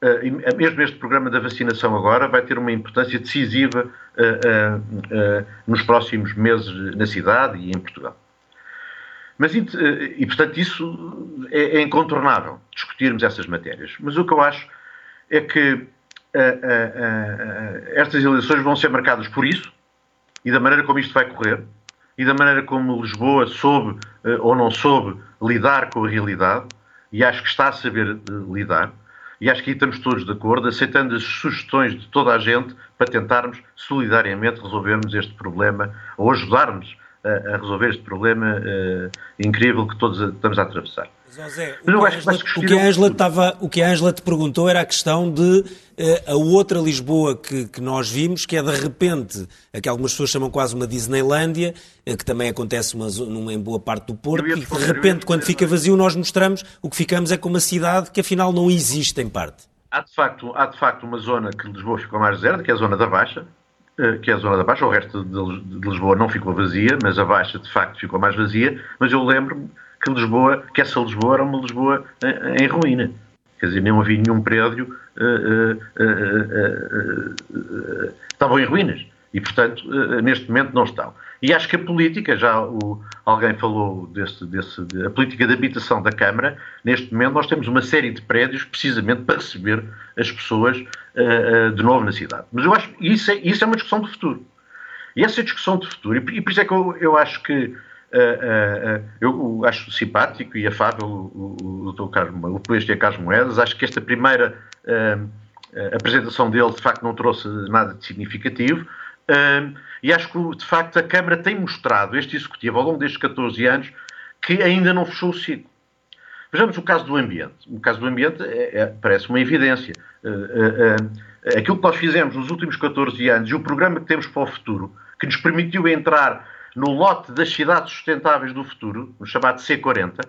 Uh, mesmo este programa da vacinação agora vai ter uma importância decisiva uh, uh, nos próximos meses na cidade e em Portugal. Mas, e, e portanto, isso é, é, incontornável, discutirmos essas matérias. Mas o que eu acho é que estas eleições vão ser marcadas por isso e da maneira como isto vai correr e da maneira como Lisboa soube uh, ou não soube lidar com a realidade, e acho que está a saber uh, lidar, e acho que aí estamos todos de acordo, aceitando as sugestões de toda a gente para tentarmos solidariamente resolvermos este problema ou ajudarmos a, a resolver este problema incrível que todos estamos a atravessar. José, o, que Angela, o, que a Angela estava, o que a Angela te perguntou era a questão de uh, a outra Lisboa que, que, nós vimos, que é de repente, a que algumas pessoas chamam quase uma Disneylândia, uh, que também acontece uma, numa, em boa parte do Porto, e de repente, quando fica vazio, nós mostramos o que ficamos é com uma cidade que afinal não existe em parte. Há de facto, há de facto uma zona que Lisboa ficou mais deserta, que é a zona da Baixa, que é a zona da Baixa, o resto de Lisboa não ficou vazia, mas a Baixa de facto ficou mais vazia, mas eu lembro-me que Lisboa, que essa Lisboa era uma Lisboa em, em ruína. Quer dizer, não havia nenhum prédio, uh, uh, uh, estavam em ruínas. E, portanto, neste momento não estão. E acho que a política, já o, alguém falou desse, desse, a política de habitação da Câmara, neste momento nós temos uma série de prédios precisamente para receber as pessoas uh, uh, de novo na cidade. Mas eu acho que isso é, isso é uma discussão de futuro. E essa discussão de futuro, e, e por isso é que eu, eu acho que uh, eu acho simpático e afável o, o, o, Dr. Carlos, o polícia Carlos Moedas, acho que esta primeira apresentação dele de facto não trouxe nada de significativo, e acho que, de facto, a Câmara tem mostrado, este Executivo, ao longo destes 14 anos, que ainda não fechou o ciclo. Vejamos o caso do ambiente. O caso do ambiente é, é, parece uma evidência. Aquilo que nós fizemos nos últimos 14 anos e o programa que temos para o futuro, que nos permitiu entrar no lote das cidades sustentáveis do futuro, no chamado C40,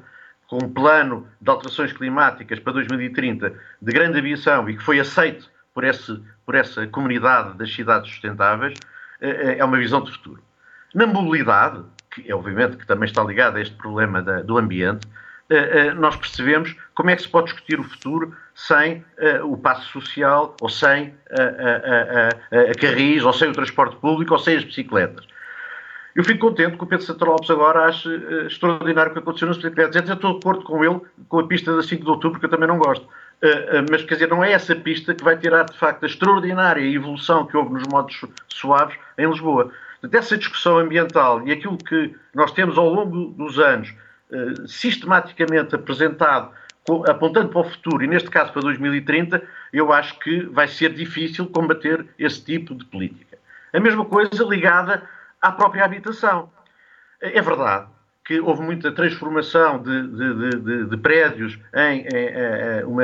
com um plano de alterações climáticas para 2030 de grande aviação e que foi aceito por, esse, por essa comunidade das cidades sustentáveis, é, é uma visão de futuro. Na mobilidade, que é obviamente que também está ligada a este problema da, do ambiente, eh, eh, nós percebemos como é que se pode discutir o futuro sem o passo social, ou sem a, a, a, a carris, ou sem o transporte público, ou sem as bicicletas. Eu fico contente que o Pedro Santa Lopes agora ache uh, extraordinário o que aconteceu nas bicicletas. Eu estou de acordo com ele, com a pista da 5 de outubro, que eu também não gosto. Uh, mas, quer dizer, não é essa pista que vai tirar, de facto, a extraordinária evolução que houve nos modos suaves em Lisboa. Dessa discussão ambiental e aquilo que nós temos ao longo dos anos uh, sistematicamente apresentado, apontando para o futuro, e neste caso para 2030, eu acho que vai ser difícil combater esse tipo de política. A mesma coisa ligada à própria habitação. É verdade que houve muita transformação de, de, de, de prédios em, em, uma,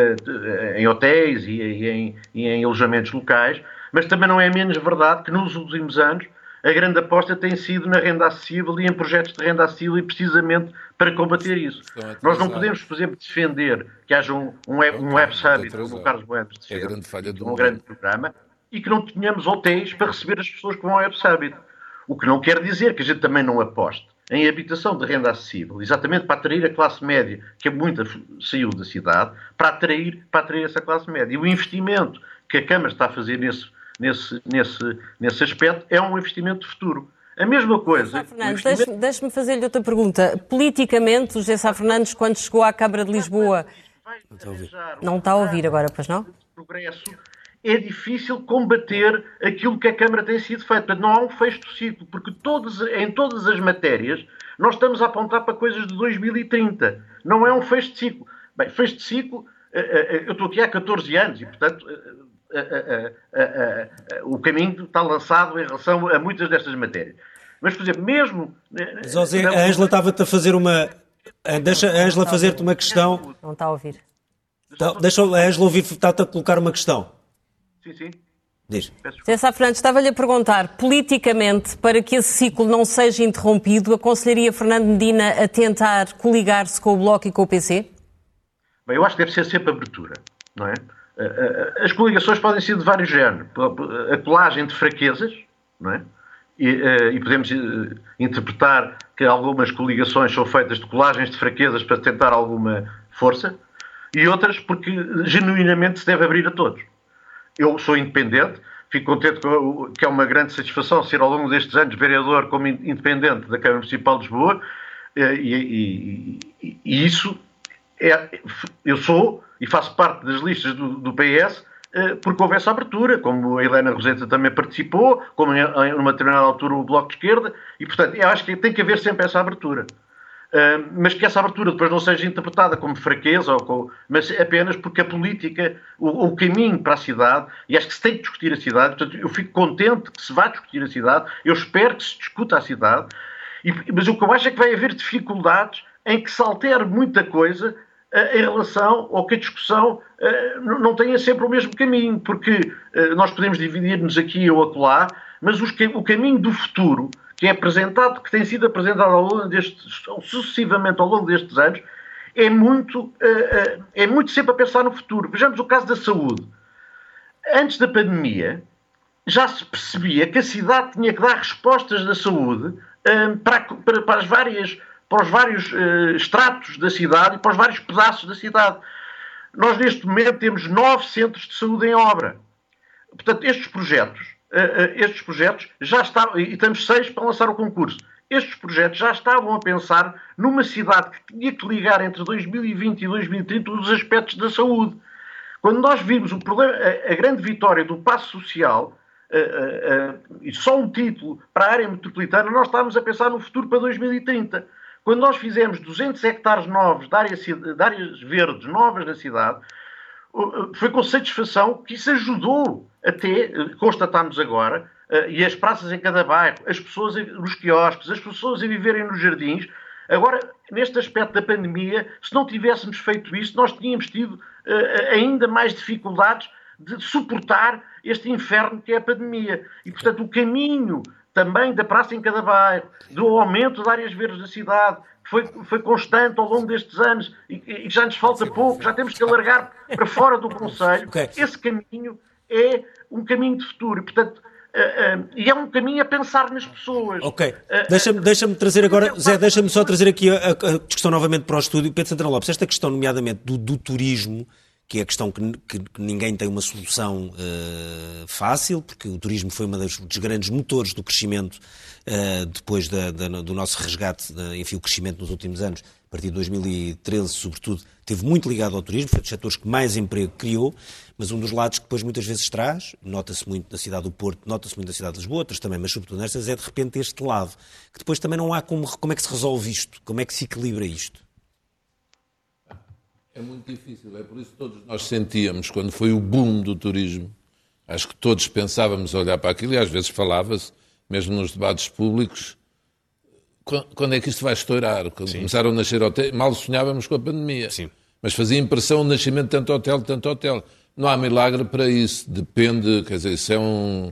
em hotéis e em, em, alojamentos locais, mas também não é menos verdade que nos últimos anos a grande aposta tem sido na renda acessível e em projetos de renda acessível e precisamente para combater isso. Nós não podemos, por exemplo, defender que haja um, um, web, um web summit, como o Carlos Boedas defende, é grande falha do um grande programa, e que não tenhamos hotéis para receber as pessoas que vão ao web summit. O que não quer dizer que a gente também não aposte em habitação de renda acessível, exatamente para atrair a classe média, que é muita saiu da cidade, para atrair, para atrair essa classe média. E o investimento que a Câmara está a fazer nesse, nesse, nesse, nesse aspecto é um investimento de futuro. A mesma coisa. Fernandes, investimento... deixe-me fazer-lhe outra pergunta. Politicamente, o José Sá Fernandes, quando chegou à Câmara de Lisboa. Não está a ouvir agora, pois não? Progresso é difícil combater aquilo que a Câmara tem sido feita. Não há um fecho do ciclo, porque todos, em todas as matérias nós estamos a apontar para coisas de 2030. Não é um fecho de ciclo. Bem, fecho de ciclo, eh, eh, eh, eu estou aqui há 14 anos e, portanto, o caminho está lançado em relação a muitas destas matérias. Mas, por exemplo, mesmo. José, a Ângela estava-te a fazer uma. Deixa a Ângela fazer-te uma questão. Não está a ouvir. Então, deixa a Ângela ouvir, está-te a colocar uma questão. Sim, sim. Diz. Sr. Sá Fernandes, estava-lhe a perguntar, politicamente, para que esse ciclo não seja interrompido, aconselharia Fernando Medina a tentar coligar-se com o Bloco e com o PC? Bem, eu acho que deve ser sempre abertura, não é? Eh, eh, as coligações podem ser de vários géneros. A colagem de fraquezas, não é? E, eh, e, podemos interpretar que algumas coligações são feitas de colagens de fraquezas para tentar alguma força, e outras porque genuinamente se deve abrir a todos eu sou independente, fico contente que é uma grande satisfação ser ao longo destes anos vereador como independente da Câmara Municipal de Lisboa eh, e, e, e, isso é, eu sou e faço parte das listas do, do PS eh, porque houve essa abertura, como a Helena Roseta também participou, como em, numa determinada altura o Bloco de Esquerda, e portanto eu acho que tem que haver sempre essa abertura mas que essa abertura depois não seja interpretada como fraqueza, ou com, mas apenas porque a política, o, o, caminho para a cidade, e acho que se tem que discutir a cidade, portanto, eu fico contente que se vá discutir a cidade, eu espero que se discuta a cidade, e, mas o que eu acho é que vai haver dificuldades em que se altere muita coisa uh, em relação ao que a discussão uh, não tenha sempre o mesmo caminho, porque uh, nós podemos dividir-nos aqui ou acolá, mas os, o caminho do futuro que é apresentado, que tem sido apresentado ao longo destes, sucessivamente ao longo destes anos, é muito, eh, eh, é muito sempre a pensar no futuro. Vejamos o caso da saúde. Antes da pandemia, já se percebia que a cidade tinha que dar respostas da saúde uh, para, para, para, as várias, para os vários estratos da cidade e para os vários pedaços da cidade. Nós, neste momento, temos nove centros de saúde em obra. Portanto, estes projetos, estes projetos já estavam, e temos seis para lançar o concurso. Estes projetos já estavam a pensar numa cidade que tinha que ligar entre 2020 e 2030 os aspectos da saúde. Quando nós vimos o problema, a, a grande vitória do passo social, uh, uh, uh, e só um título para a área metropolitana, nós estávamos a pensar no futuro para 2030. Quando nós fizemos 200 hectares novos de, área, de áreas verdes novas na cidade, foi com satisfação que isso ajudou até, constatamos agora, e as praças em cada bairro, as pessoas nos quiosques, as pessoas a viverem nos jardins, Agora, neste aspecto da pandemia, se não tivéssemos feito isso, nós tínhamos tido uh, ainda mais dificuldades de suportar este inferno que é a pandemia. E, portanto, o caminho também da praça em cada bairro, do aumento de áreas verdes da cidade, que foi, foi constante ao longo destes anos e, e já nos falta pouco, já temos que alargar para fora do Conselho. Okay. Esse caminho é um caminho de futuro. Portanto, Uh, uh, e é um caminho a pensar nas pessoas. Ok. Uh, deixa-me deixa trazer agora, Zé, deixa-me só trazer aqui a, a, discussão novamente para o estúdio. Pedro Santana Lopes, esta questão, nomeadamente do, do turismo, que é a questão que, que, ninguém tem uma solução fácil, porque o turismo foi um dos, dos grandes motores do crescimento depois da, da, do nosso resgate, enfim, o crescimento nos últimos anos, a partir de 2013, sobretudo, teve muito ligado ao turismo, foi dos setores que mais emprego criou. Mas um dos lados que depois muitas vezes traz, nota-se muito na cidade do Porto, nota-se muito na cidade de Lisboa, outras também, mas sobretudo nestas, é de repente este lado, que depois também não há como, como é que se resolve isto, como é que se equilibra isto? É muito difícil, é por isso que todos nós sentíamos, quando foi o boom do turismo, acho que todos pensávamos olhar para aquilo e às vezes falava-se, mesmo nos debates públicos, quando é que isto vai estourar? Quando Sim. começaram a nascer hotéis, mal sonhávamos com a pandemia. Sim. Mas fazia impressão o nascimento de tanto hotel, tanto hotel. Não há milagre para isso. Depende, quer dizer, isso é um,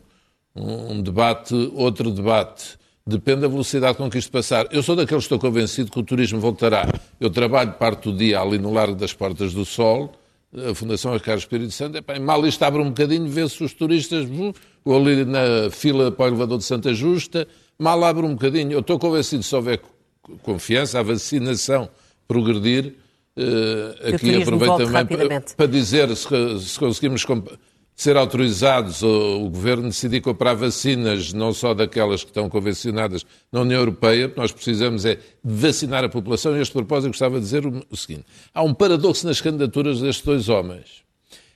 um debate, outro debate. Depende da velocidade com que isto passar. Eu sou daqueles que estou convencido que o turismo voltará. Eu trabalho parte do dia ali no Largo das Portas do Sol, a Fundação Carlos Espírito Santo. Epá, mal isto abre um bocadinho, vê-se os turistas, ou ali na fila para o elevador de Santa Justa, mal abre um bocadinho. Eu estou convencido se houver confiança, a vacinação progredir, Uh, aqui aproveito também para, para, dizer se, se conseguimos ser autorizados o, o, Governo decidir comprar vacinas, não só daquelas que estão convencionadas na União Europeia, nós precisamos é vacinar a população. E este propósito gostava de dizer o, o seguinte. Há um paradoxo nas candidaturas destes dois homens.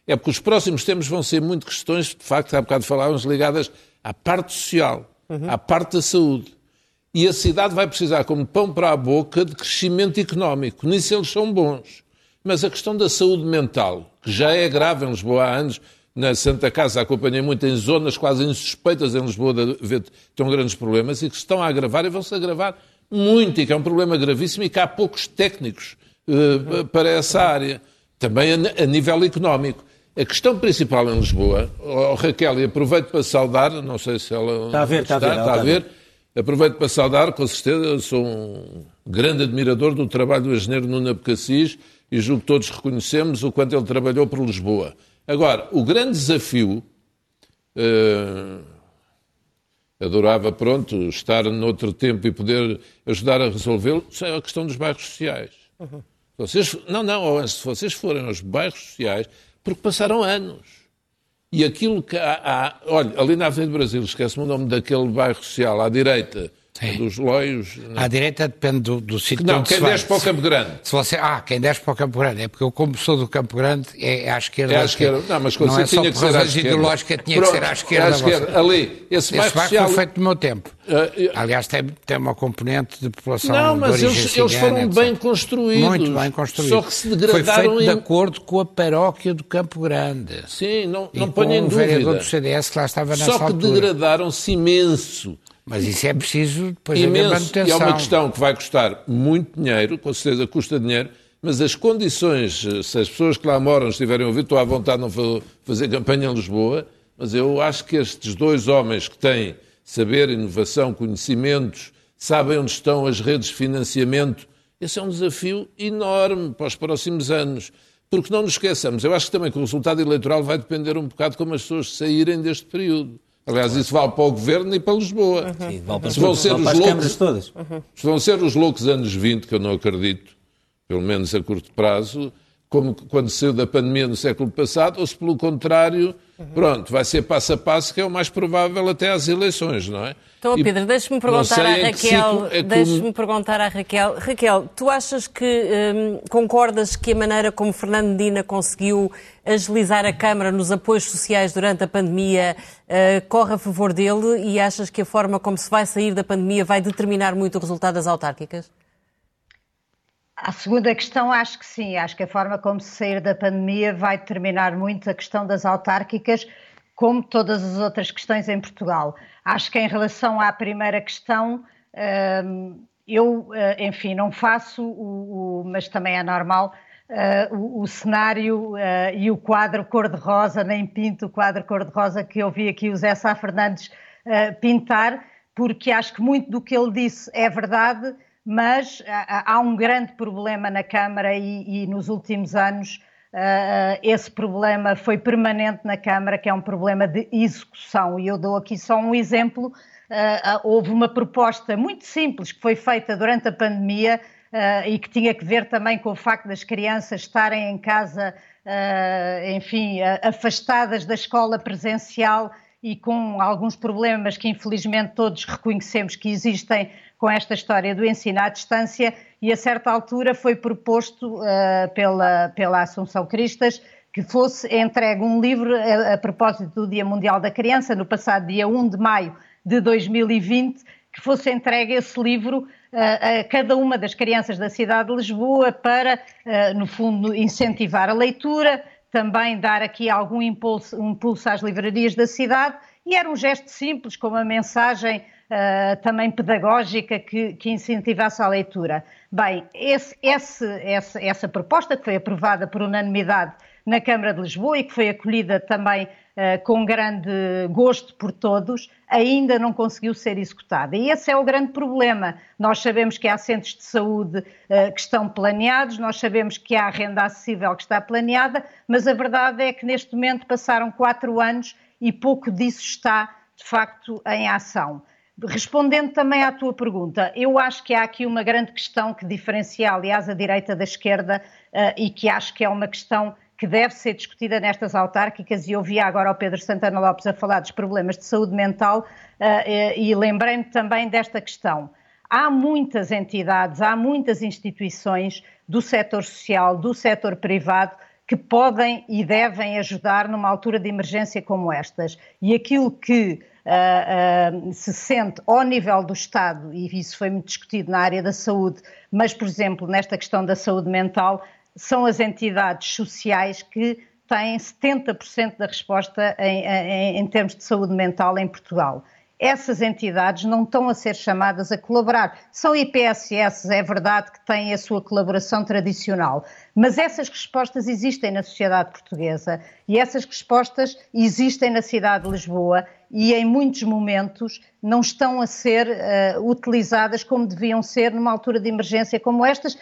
É porque os próximos tempos vão ser muito questões, de facto, há bocado falávamos, ligadas à parte social, uhum. à parte da saúde. E a cidade vai precisar, como pão para a boca, de crescimento económico. Nisso eles são bons. Mas a questão da saúde mental, que já é grave em Lisboa há anos, na Santa Casa acompanhei muito em zonas quase insuspeitas em Lisboa de ver tão grandes problemas e que se estão a agravar e vão-se agravar muito, e que é um problema gravíssimo e que há poucos técnicos uh, para essa área. Também a, a, nível económico. A questão principal em Lisboa, oh, Raquel, e aproveito para saudar, não sei se ela está a ver, está, está, a ver, está a ver Aproveito para saudar, com certeza, sou um grande admirador do trabalho do engenheiro Nuno Abcacis e julgo que todos reconhecemos o quanto ele trabalhou por Lisboa. Agora, o grande desafio, uh, adorava, pronto, estar noutro tempo e poder ajudar a resolvê-lo, é a questão dos bairros sociais. Uhum. Vocês, não, não, se vocês forem aos bairros sociais, porque passaram anos e aquilo que há, há olha, ali na Avenida do Brasil, esquece-me o nome daquele bairro social, à direita, Sim. dos loios. À direita depende do, do sítio Não, quem desce para o Campo Grande. Se você, ah, quem desce para o Campo Grande. É porque eu, como sou do Campo Grande, é à esquerda. É à esquerda. Não, mas quando não é só por que ser à esquerda. ideológica, tinha Pronto, que ser à esquerda. À esquerda. Ali, esse, esse bairro social... foi feito no meu tempo. Uh, Aliás, tem, tem uma componente de população Não, mas eles, eles foram etc. bem construídos. Muito bem construídos. Só que se degradaram... Foi feito em... de acordo com a paróquia do Campo Grande. Sim, não, não ponho em dúvida. o vereador do CDS que lá estava nessa Só que degradaram-se imenso. Mas isso é preciso depois Imenso. haver manutenção. E é uma questão que vai custar muito dinheiro, com certeza custa dinheiro, mas as condições, se as pessoas que lá moram estiverem a ouvir, estou à vontade de não fazer campanha em Lisboa, mas eu acho que estes dois homens que têm saber, inovação, conhecimentos, sabem onde estão as redes de financiamento, esse é um desafio enorme para os próximos anos. Porque não nos esqueçamos, eu acho que também que o resultado eleitoral vai depender um bocado de como as pessoas saírem deste período. Aliás, isso vale para o Governo e para Lisboa. Uhum. Sim, vale para, se vão ser vale os loucos, câmaras todas. Uhum. Se vão ser os loucos anos 20, que eu não acredito, pelo menos a curto prazo, como quando saiu da pandemia no século passado, ou se pelo contrário, pronto, vai ser passo a passo, que é o mais provável até às eleições, não é? Então, E Pedro, deixe-me perguntar à Raquel. é Deixe-me perguntar à Raquel. Raquel, tu achas que hum, concordas que a maneira como Fernando Medina conseguiu agilizar a Câmara nos apoios sociais durante a pandemia eh, corre a favor dele e achas que a forma como se vai sair da pandemia vai determinar muito o resultado das autárquicas? A segunda questão, acho que sim. Acho que a forma como se sair da pandemia vai determinar muito a questão das autárquicas, como todas as outras questões em Portugal. Acho que em relação à primeira questão, hum, eu, eh, enfim, não faço, o, o- mas também é normal, eh, o, o cenário eh, e o quadro cor-de-rosa, nem pinto o quadro cor-de-rosa que eu vi aqui o Zé Sá Fernandes pintar, porque acho que muito do que ele disse é verdade, mas há, há um grande problema na Câmara e, e nos últimos anos ah, esse problema foi permanente na Câmara, que é um problema de execução. E eu dou aqui só um exemplo. Ah, ah, houve uma proposta muito simples que foi feita durante a pandemia ah, e que tinha que ver também com o facto das crianças estarem em casa, ah, enfim, ah, afastadas da escola presencial e com alguns problemas que infelizmente todos reconhecemos que existem com esta história do ensino à distância e a certa altura foi proposto uh, pela, pela Assunção Cristas que fosse entregue um livro a, a, propósito do Dia Mundial da Criança, no passado dia 1 de maio de 2020, que fosse entregue esse livro uh, a cada uma das crianças da cidade de Lisboa para, uh, no fundo, incentivar a leitura, também dar aqui algum impulso, um impulso às livrarias da cidade, e era um gesto simples, com uma mensagem uh, também pedagógica que, que, incentivasse a leitura. Bem, esse, esse, essa, essa proposta que foi aprovada por unanimidade na Câmara de Lisboa e que foi acolhida também uh, com grande gosto por todos, ainda não conseguiu ser executada. E esse é o grande problema. Nós sabemos que há centros de saúde uh, que estão planeados, nós sabemos que há renda acessível que está planeada, mas a verdade é que neste momento passaram quatro anos e pouco disso está, de facto, em ação. Respondendo também à tua pergunta, eu acho que há aqui uma grande questão que diferencia, aliás, a direita da esquerda uh, e que acho que é uma questão que deve ser discutida nestas autárquicas e ouvia agora o Pedro Santana Lopes a falar dos problemas de saúde mental uh, e lembrei-me também desta questão. Há muitas entidades, há muitas instituições do setor social, do setor privado, que podem e devem ajudar numa altura de emergência como estas. E aquilo que uh, uh, se sente ao nível do Estado, e isso foi muito discutido na área da saúde, mas, por exemplo, nesta questão da saúde mental, são as entidades sociais que têm 70% da resposta em, em, em termos de saúde mental em Portugal essas entidades não estão a ser chamadas a colaborar. São IPSS, é verdade que têm a sua colaboração tradicional, mas essas respostas existem na sociedade portuguesa e essas respostas existem na cidade de Lisboa e em muitos momentos não estão a ser uh, utilizadas como deviam ser numa altura de emergência como estas.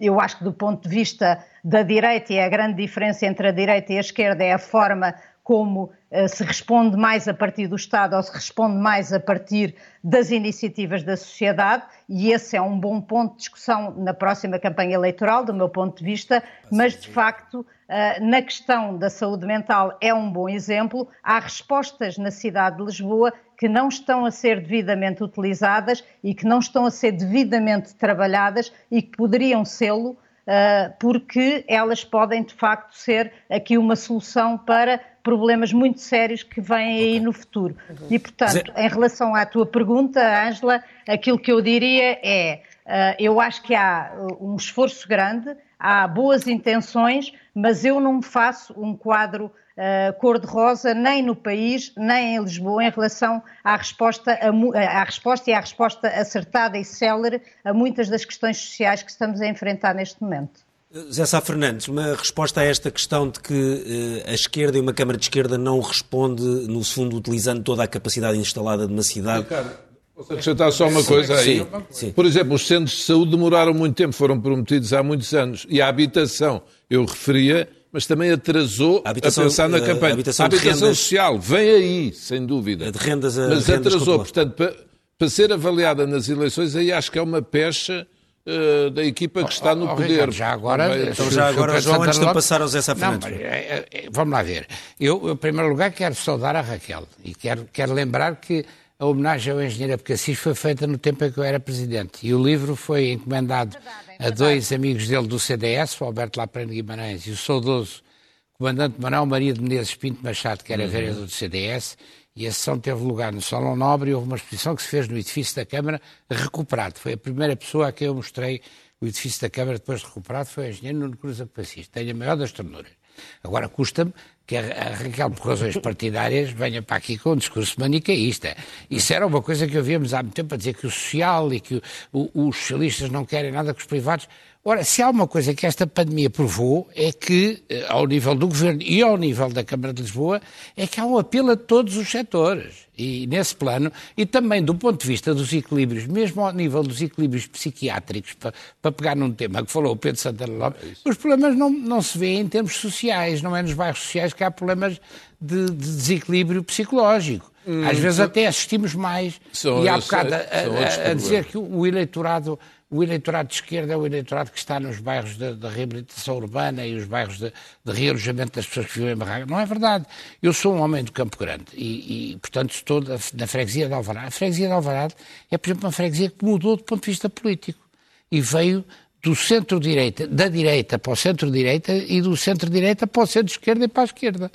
Eu acho que do ponto de vista da direita, e a grande diferença entre a direita e a esquerda é a forma como se responde mais a partir do Estado ou se responde mais a partir das iniciativas da sociedade, e esse é um bom ponto de discussão na próxima campanha eleitoral, do meu ponto de vista, mas de facto, uh, na questão da saúde mental é um bom exemplo. Há respostas na cidade de Lisboa que não estão a ser devidamente utilizadas e que não estão a ser devidamente trabalhadas e que poderiam sê-lo. Uh, porque elas podem de facto ser aqui uma solução para problemas muito sérios que vêm aí no futuro. Uhum. E, portanto, em relação à tua pergunta, Ângela, aquilo que eu diria é: uh, eu acho que há um esforço grande, há boas intenções, mas eu não faço um quadro uh, cor-de-rosa nem no país, nem em Lisboa, em relação à resposta, a, à resposta e à resposta acertada e célere a muitas das questões sociais que estamos a enfrentar neste momento. Zé Sá Fernandes, uma resposta a esta questão de que uh, a esquerda e uma Câmara de Esquerda não responde, no fundo, utilizando toda a capacidade instalada de uma cidade. Ricardo, posso acrescentar só uma coisa aí? Sim, sim. Por exemplo, os centros de saúde demoraram muito tempo, foram prometidos há muitos anos. E a habitação, eu referia, mas também atrasou a, habitação, a pensar na campanha. A habitação, a habitação social vem aí, sem dúvida. A de rendas, a mas rendas atrasou. Portanto, para, para, ser avaliada nas eleições, aí acho que é uma pecha uh, da equipa que está no oh, oh, poder. Ricardo, já agora, então, já agora João, antes de passar ao Zé Safrantes. É, é, vamos lá ver. Eu, em primeiro lugar, quero saudar a Raquel e quero, quero lembrar que a homenagem ao engenheiro Abcacis foi feita no tempo em que eu era presidente. E o livro foi encomendado é a dois amigos dele do CDS, o Alberto Laprano Guimarães e o saudoso comandante Manuel Maria de Menezes Pinto Machado, que era uhum. vereador do CDS. E a sessão teve lugar no Salão Nobre e houve uma exposição que se fez no edifício da Câmara, recuperado. Foi a primeira pessoa a quem eu mostrei o edifício da Câmara depois de recuperado, foi o engenheiro Nuno Cruz Abcacis. Tenho a maior das ternuras. Agora, custa-me que a Raquel, por razões partidárias, venha para aqui com um discurso manicaísta. Isso era uma coisa que ouvíamos há muito tempo a dizer que o social e que o, o, os socialistas não querem nada com os privados. Ora, se há uma coisa que esta pandemia provou é que, eh, ao nível do Governo e ao nível da Câmara de Lisboa, é que há um apelo a todos os setores. E nesse plano, e também do ponto de vista dos equilíbrios, mesmo ao nível dos equilíbrios psiquiátricos, para, para pegar num tema que falou o Pedro Santana Lopes, é os problemas não, não se vêem em termos sociais, não é nos bairros sociais que há problemas de, de desequilíbrio psicológico. Hum, Às vezes até assistimos mais. São, e há bocado a, a, a dizer que o eleitorado o eleitorado de esquerda é o eleitorado que está nos bairros da reabilitação urbana e os bairros de, de realojamento das pessoas que vivem em barracas. Não é verdade. Eu sou um homem do Campo Grande e, e portanto, estou na freguesia de Alvarado. A freguesia de Alvarado é, por exemplo, uma freguesia que mudou do ponto de vista político e veio do centro-direita, da direita para o centro-direita e do centro-direita para o centro-esquerda e para a esquerda.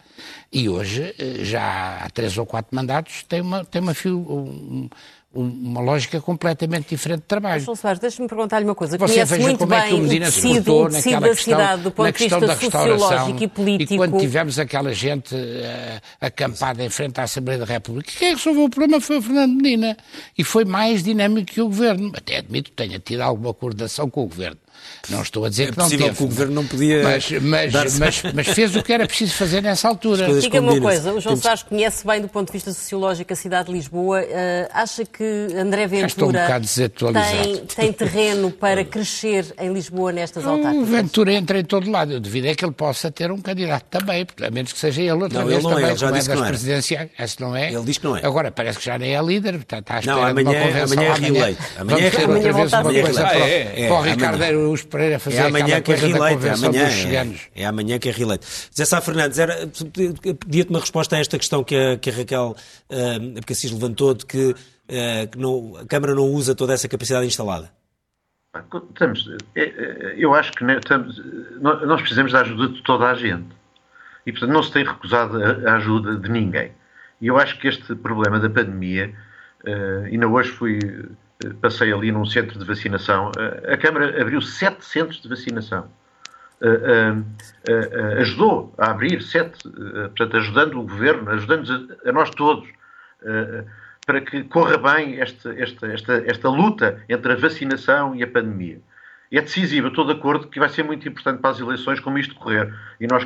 E hoje, eh, já há três ou quatro mandatos, tem uma, tem uma, um, uma lógica completamente diferente de trabalho. João Soares, deixe-me perguntar-lhe uma coisa. Você Conhece muito como bem é que o Medina o tecido, se portou naquela questão, cidade, do ponto na questão da restauração e político. E quando tivemos aquela gente uh, acampada em frente à Assembleia da República, quem resolveu o problema foi o Fernando Medina. E foi mais dinâmico que o Governo. Até admito que tenha tido alguma coordenação com o Governo. Não estou a dizer é que não teve. que o Governo não podia. Mas, mas, mas, mas, fez o que era preciso fazer nessa altura. Diga-me uma coisa: o João Temos... Soares conhece bem do ponto de vista sociológico a cidade de Lisboa. Uh, acha que André Ventura um tem, tem, terreno para crescer em Lisboa nestas autárquicas? O Ventura entra em todo lado. Eu devido é que ele possa ter um candidato também, a menos que seja ele outra não, vez ele não também, é, ele já como disse é das presidenciais. Esse não é. Ele diz que não é. Agora parece que já nem é líder, está, está à espera não, amanhã, de uma convenção. Amanhã é reeleito. Amanhã é reeleito. Amanhã outra vez uma coisa para, é, é, o Ricardo Araújo Pereira fazer é amanhã que é reeleito, é amanhã, é, é, amanhã que é reeleito. Zé Sá Fernandes, pedia-te uma resposta a esta questão que a, que a Raquel uh, Abcacis levantou, de que, uh, que não, a Câmara não usa toda essa capacidade instalada. Estamos, é, é, eu acho que estamos, nós precisamos da ajuda de toda a gente. E, portanto, não se tem recusado a ajuda de ninguém. E eu acho que este problema da pandemia, uh, ainda hoje fui, passei ali num centro de vacinação, a Câmara abriu sete centros de vacinação. Uh, uh, ajudou a abrir sete, portanto, ajudando o governo, ajudando a, nós todos, para que corra bem esta, esta, esta, esta luta entre a vacinação e a pandemia. É decisivo, estou de acordo que vai ser muito importante para as eleições como isto correr. E nós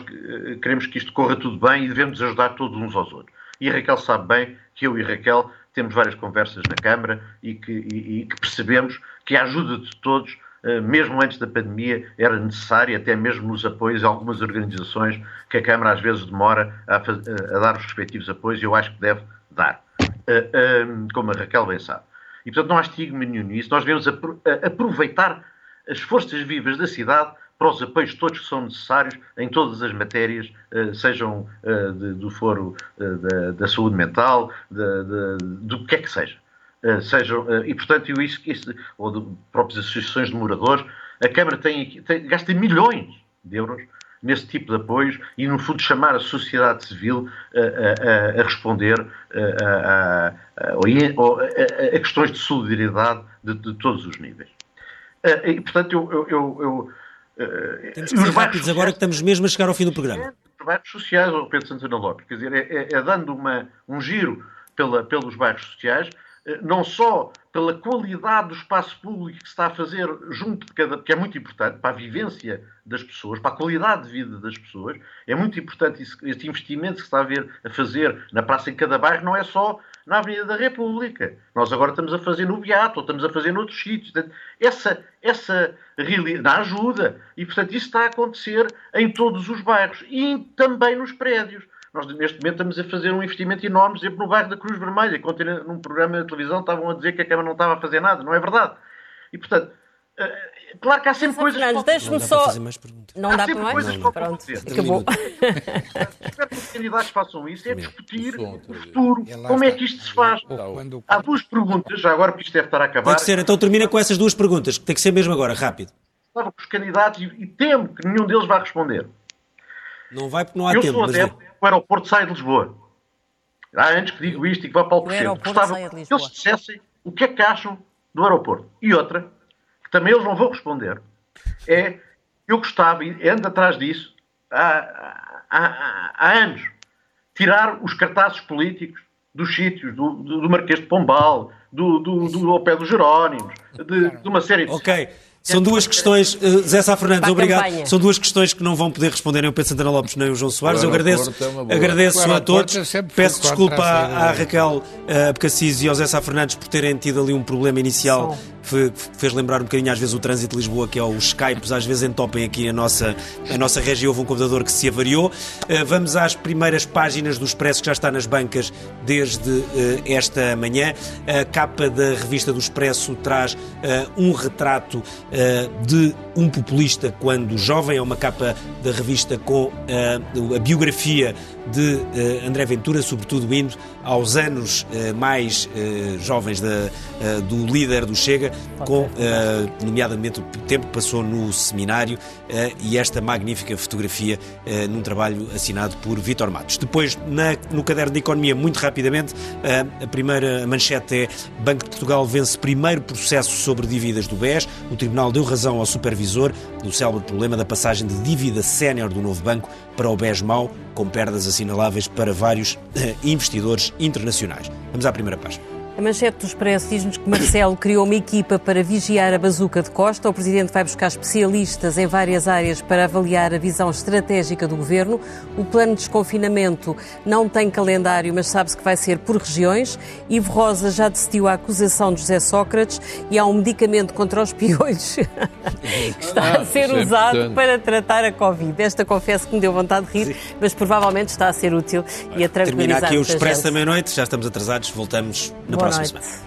queremos que isto corra tudo bem e devemos ajudar todos uns aos outros. E a Raquel sabe bem que eu e Raquel temos várias conversas na Câmara e que, e, e que percebemos que a ajuda de todos, eh, mesmo antes da pandemia, era necessária, até mesmo nos apoios a algumas organizações que a Câmara às vezes demora a, a dar os respectivos apoios e eu acho que deve dar, eh, eh, como a Raquel bem sabe. E portanto não há estigma nenhum nisso, nós devemos aproveitar as forças vivas da cidade para os apoios todos que são necessários em todas as matérias, eh, sejam eh, do foro eh, da, da saúde mental, de, de, do que é que seja. Sejam, e, portanto, isso, isso, ou de próprias associações de moradores, a Câmara tem, tem, gasta milhões de euros nesse tipo de apoios e, no fundo, chamar a sociedade civil a, a, a responder a, a, questões de solidariedade de, de, todos os níveis. E, portanto, eu, eu, eu Temos que ser rápidos agora que estamos mesmo a chegar ao fim do programa. Os bairros sociais, Pedro Santana Lopes, quer dizer, é, é, é dando uma, um giro pela, pelos bairros sociais, eh, não só pela qualidade do espaço público que se está a fazer junto de cada, que é muito importante para a vivência das pessoas, para a qualidade de vida das pessoas, é muito importante isso, este investimento que se está a, ver, a fazer na praça em cada bairro, não é só na Avenida da República. Nós agora estamos a fazer no Beato, ou estamos a fazer noutros sítios. Essa, essa realidade ajuda. E, portanto, isso está a acontecer em todos os bairros e também nos prédios. Nós, neste momento, estamos a fazer um investimento enorme, exemplo, no bairro da Cruz Vermelha. Num programa de televisão estavam a dizer que a Câmara não estava a fazer nada. Não é verdade. E, portanto, eh, claro que há sempre coisas. Fernandes, deixe-me só. Não dá para mais? Não, não. Pronto, acabou. Espero que os candidatos façam isso, é discutir o futuro, como é que isto se faz. Há duas perguntas, já agora, porque isto deve estar a acabar. Tem que ser, então termina com essas duas perguntas, que tem que ser mesmo agora, rápido. Estava com os candidatos e, e temo que nenhum deles vai responder. Não vai porque não há Eu tempo. sou mas adepto que o aeroporto saia de Lisboa. Há antes que digo isto e que vá para o aeroporto Gostava que Lisboa. eles dissessem o que é que acham do aeroporto. E outra, que também eles não vão responder, é eu gostava, e ando atrás disso há, há- há- há anos, tirar os cartazes políticos dos sítios, do, do, do Marquês de Pombal, do, do, do, ao pé dos Jerónimos, de, de uma série de... Ok. São duas questões, eh, Zé Sá Fernandes, obrigado. campanha. São duas questões que não vão poder responder nem o Pedro Santana Lopes nem o João Soares. Eu agradeço, é agradeço a todos. Peço desculpa à, Raquel uh, Abcacis e ao Zé Sá Fernandes por terem tido ali um problema inicial Fez lembrar um bocadinho às vezes o trânsito de Lisboa, que é os Skypes, às vezes entopem aqui a nossa, a nossa região. Houve um computador que se avariou. Uh, vamos às primeiras páginas do Expresso que já está nas bancas desde uh, esta manhã. A capa da revista do Expresso traz uh, um retrato de um populista quando jovem. É uma capa da revista com a biografia de André Ventura, sobretudo indo aos anos mais jovens da, do líder do Chega, com uh, nomeadamente o tempo que passou no seminário uh, e esta magnífica fotografia uh, num trabalho assinado por Vítor Matos. Depois, na- no caderno de Economia, muito rapidamente, a primeira manchete é Banco de Portugal vence primeiro processo sobre dívidas do BES. O Tribunal deu razão ao supervisor do célebre problema da passagem de dívida sénior do novo banco para o BES mau, com perdas assinaláveis para vários eh, investidores internacionais. Vamos à primeira página. A manchete do Expresso diz-nos que Marcelo criou uma equipa para vigiar a bazuca de Costa. O Presidente vai buscar especialistas em várias áreas para avaliar a visão estratégica do Governo. O plano de desconfinamento não tem calendário, mas sabe-se que vai ser por regiões. Ivo Rosa já decidiu a acusação de José Sócrates e há um medicamento contra os piolhos que está a ser isso é usado para tratar a Covid. Esta confesso que me deu vontade de rir, mas provavelmente está a ser útil e a Termina tranquilizar aqui o Expresso da meia-noite, já estamos atrasados, voltamos na Boa します。